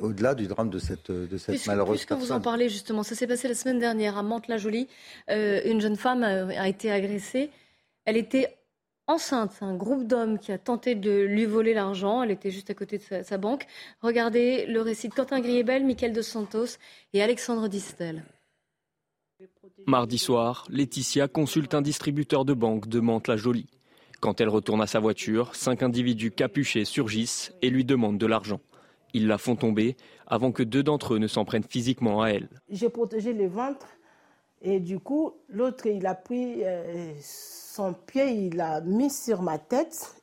au-delà du drame de cette, de cette puisque, malheureuse puisque vous en parlez justement, ça s'est passé la semaine dernière à Mantes-la-Jolie. Euh, une jeune femme a, été agressée. Elle était enceinte. Un groupe d'hommes qui a tenté de lui voler l'argent. Elle était juste à côté de sa, banque. Regardez le récit de Quentin Griebel, Michael Dos Santos et Alexandre Distel. Mardi soir, Laetitia consulte un distributeur de banque de Mantes-la-Jolie. Quand elle retourne à sa voiture, cinq individus capuchés surgissent et lui demandent de l'argent. Ils la font tomber avant que deux d'entre eux ne s'en prennent physiquement à elle. J'ai protégé le ventre et du coup, l'autre, il a pris euh, son pied, il l'a mis sur ma tête.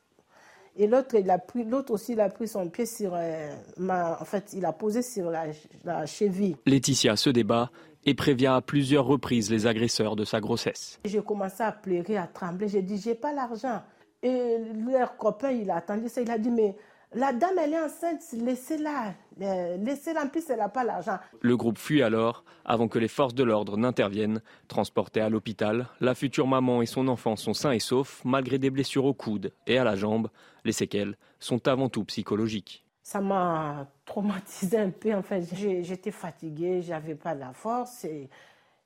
Et l'autre, il a pris, l'autre aussi, il a pris son pied sur euh, ma, en fait, il a posé sur la, la cheville. Laetitia se débat et prévient à plusieurs reprises les agresseurs de sa grossesse. J'ai commencé à pleurer, à trembler. J'ai dit, j'ai pas l'argent. Et leur copain, il a attendu ça. Il a dit, mais la dame, elle est enceinte, laissez-la. Euh, laissez-la, en plus, elle n'a pas l'argent. Le groupe fuit alors, avant que les forces de l'ordre n'interviennent. Transportée à l'hôpital, la future maman et son enfant sont sains et saufs, malgré des blessures au coude et à la jambe. Les séquelles sont avant tout psychologiques. Ça m'a traumatisé un peu. En fait, j'étais fatiguée, j'avais pas la force. Et,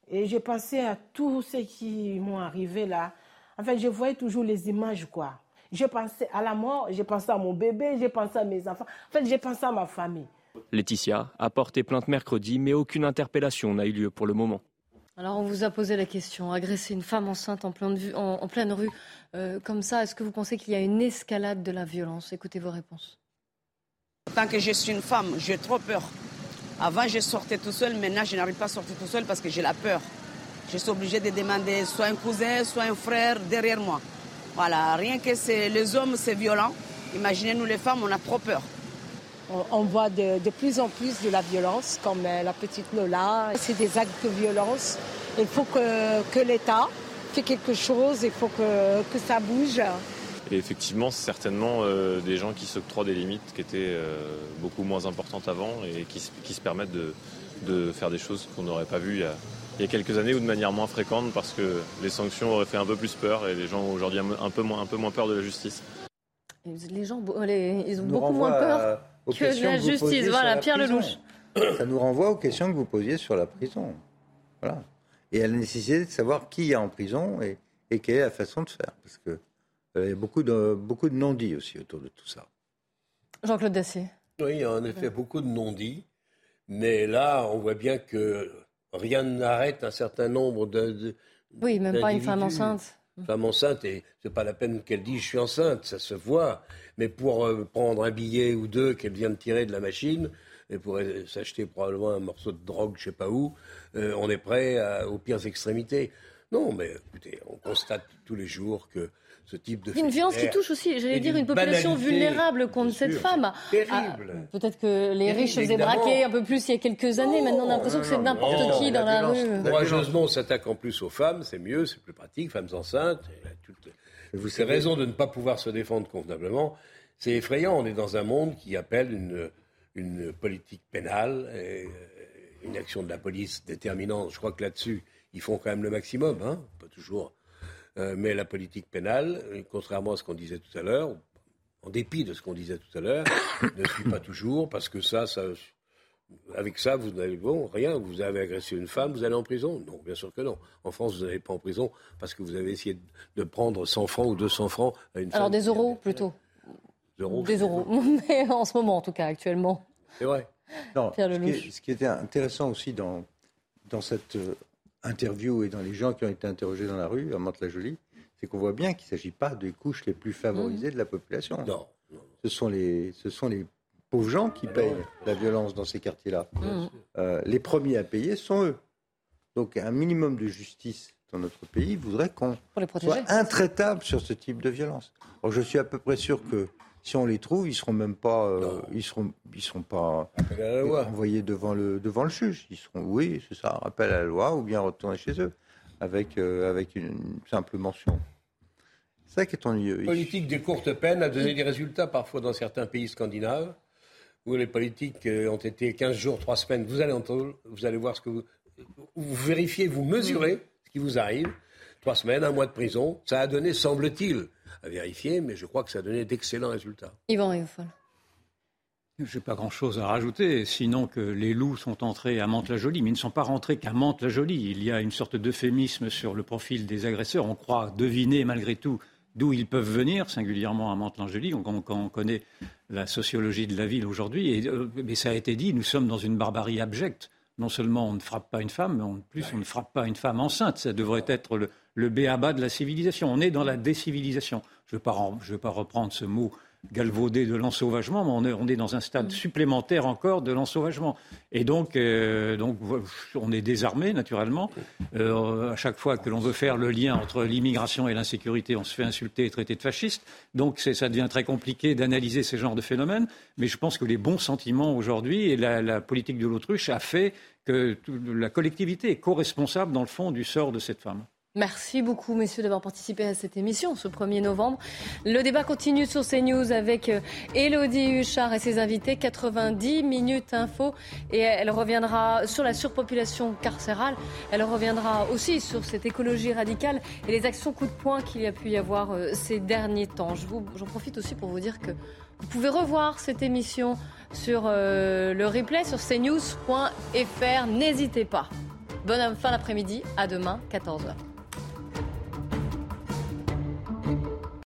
et j'ai pensé à tout ce qui m'ont arrivé là. En fait, je voyais toujours les images, quoi. J'ai pensé à la mort, j'ai pensé à mon bébé, j'ai pensé à mes enfants. En fait, j'ai pensé à ma famille. Laetitia a porté plainte mercredi, mais aucune interpellation n'a eu lieu pour le moment. Alors, on vous a posé la question agresser une femme enceinte en pleine, en, pleine rue, euh, comme ça, est-ce que vous pensez qu'il y a une escalade de la violence? Écoutez vos réponses. Tant que je suis une femme, j'ai trop peur. Avant, je sortais tout seul, maintenant, je n'arrive pas à sortir tout seul parce que j'ai la peur. Je suis obligée de demander soit un cousin, soit un frère derrière moi. Voilà, rien que les hommes, c'est violent. Imaginez, nous les femmes, on a trop peur. On, voit de, plus en plus de la violence, comme euh, la petite Lola. C'est des actes de violence. Il faut que, l'État fait quelque chose, il faut que, ça bouge. Et effectivement, c'est certainement euh, des gens qui s'octroient des limites qui étaient euh, beaucoup moins importantes avant et qui, se permettent de, de faire des choses qu'on n'aurait pas vues il y a, il y a quelques années ou de manière moins fréquente parce que les sanctions auraient fait un peu plus peur et les gens ont aujourd'hui un peu moins, un peu moins peur de la justice. Les gens, ils ont beaucoup moins peur que de la justice. Voilà, Pierre Lelouch. Ça nous renvoie aux questions que vous posiez sur la prison. Voilà. Et à la nécessité de savoir qui est en prison et, et quelle est la façon de faire. Parce qu'il euh, y a beaucoup de, beaucoup de non-dits aussi autour de tout ça. Jean-Claude Dacier. Oui, il y a en effet beaucoup de non-dits. Mais là, on voit bien que rien n'arrête un certain nombre de. oui, même pas une femme enceinte. Une femme enceinte, et c'est pas la peine qu'elle dise je suis enceinte, ça se voit. Mais pour euh, prendre un billet ou deux qu'elle vient de tirer de la machine, et pour s'acheter probablement un morceau de drogue, je sais pas où, euh, on est prêt aux pires extrémités. Non, mais écoutez, on constate tous les jours que ce type de Une violence qui touche aussi, j'allais dire, une population vulnérable contre cette femme. Terrible. Ah, peut-être que les riches se faisaient braquer un peu plus il y a quelques années. Maintenant, on a l'impression que c'est n'importe qui dans la rue. Courageusement, on s'attaque en plus aux femmes, c'est mieux, c'est plus pratique, femmes enceintes. Vous ces raisons de ne pas pouvoir se défendre convenablement. C'est effrayant. On est dans un monde qui appelle une, une politique pénale, et euh, une action de la police déterminante. Je crois que là-dessus, ils font quand même le maximum, hein, pas toujours euh, mais la politique pénale, euh, contrairement à ce qu'on disait tout à l'heure, en dépit de ce qu'on disait tout à l'heure, ne suit pas toujours, parce que ça, ça avec ça, vous n'avez bon, rien. Vous avez agressé une femme, vous allez en prison Non, bien sûr que non. En France, vous n'allez pas en prison parce que vous avez essayé de prendre 100 francs ou 200 francs à une femme. Alors des euros plutôt. Des euros. Des euros. Mais en ce moment, en tout cas, actuellement. C'est vrai. Non, ce, qui ce, qui était intéressant aussi dans, dans cette euh, interviews et dans les gens qui ont été interrogés dans la rue, à Mantes-la-Jolie, c'est qu'on voit bien qu'il ne s'agit pas des couches les plus favorisées de la population. Non. Ce, sont les, ce sont les pauvres gens qui payent la violence dans ces quartiers-là. Euh, les premiers à payer sont eux. Donc un minimum de justice dans notre pays voudrait qu'on soit intraitable sur ce type de violence. Alors, je suis à peu près sûr que si on les trouve, ils seront même pas, euh, ils seront, ils seront pas envoyés devant le devant le juge. Ils seront, oui, c'est ça, rappel à la loi ou bien retourner chez eux. avec, euh, avec une, simple mention. C'est ça qui est ennuyeux. La politique des courtes peines a donné des résultats parfois dans certains pays scandinaves, où les politiques euh, ont été 15 jours, 3 semaines. Vous allez, vous allez voir ce que vous... Vous vérifiez, vous mesurez ce qui vous arrive. 3 semaines, un mois de prison. Ça a donné, semble-t-il, à vérifier, mais je crois que ça a donné d'excellents résultats. Yvan Riofol. Je n'ai pas grand-chose à rajouter, sinon que les loups sont entrés à Mantes-la-Jolie, mais ils ne sont pas rentrés qu'à Mantes-la-Jolie. Il y a une sorte d'euphémisme sur le profil des agresseurs. On croit deviner malgré tout d'où ils peuvent venir, singulièrement à Mantes-la-Jolie. On, on, connaît la sociologie de la ville aujourd'hui. Euh, mais ça a été dit, nous sommes dans une barbarie abjecte. Non seulement on ne frappe pas une femme, mais en plus on ne frappe pas une femme enceinte. Ça devrait être le, le béaba de la civilisation. On est dans la décivilisation. Je ne veux, pas reprendre ce mot galvaudé de l'ensauvagement, mais on est, dans un stade supplémentaire encore de l'ensauvagement. Et donc, euh, donc, on est désarmé, naturellement. Euh, à chaque fois que l'on veut faire le lien entre l'immigration et l'insécurité, on se fait insulter et traiter de fasciste. Donc, ça devient très compliqué d'analyser ces genres de phénomènes. Mais je pense que les bons sentiments aujourd'hui et la, la politique de l'autruche a fait que la collectivité est co-responsable, dans le fond, du sort de cette femme. Merci beaucoup, messieurs, d'avoir participé à cette émission ce 1er novembre. Le débat continue sur CNews avec Elodie euh, Huchard et ses invités. 90 minutes info. Et elle reviendra sur la surpopulation carcérale. Elle reviendra aussi sur cette écologie radicale et les actions coup de poing qu'il y a pu y avoir euh, ces derniers temps. J'en profite aussi pour vous dire que vous pouvez revoir cette émission sur euh, le replay sur cnews.fr. N'hésitez pas. Bonne fin d'après-midi. À demain, 14h.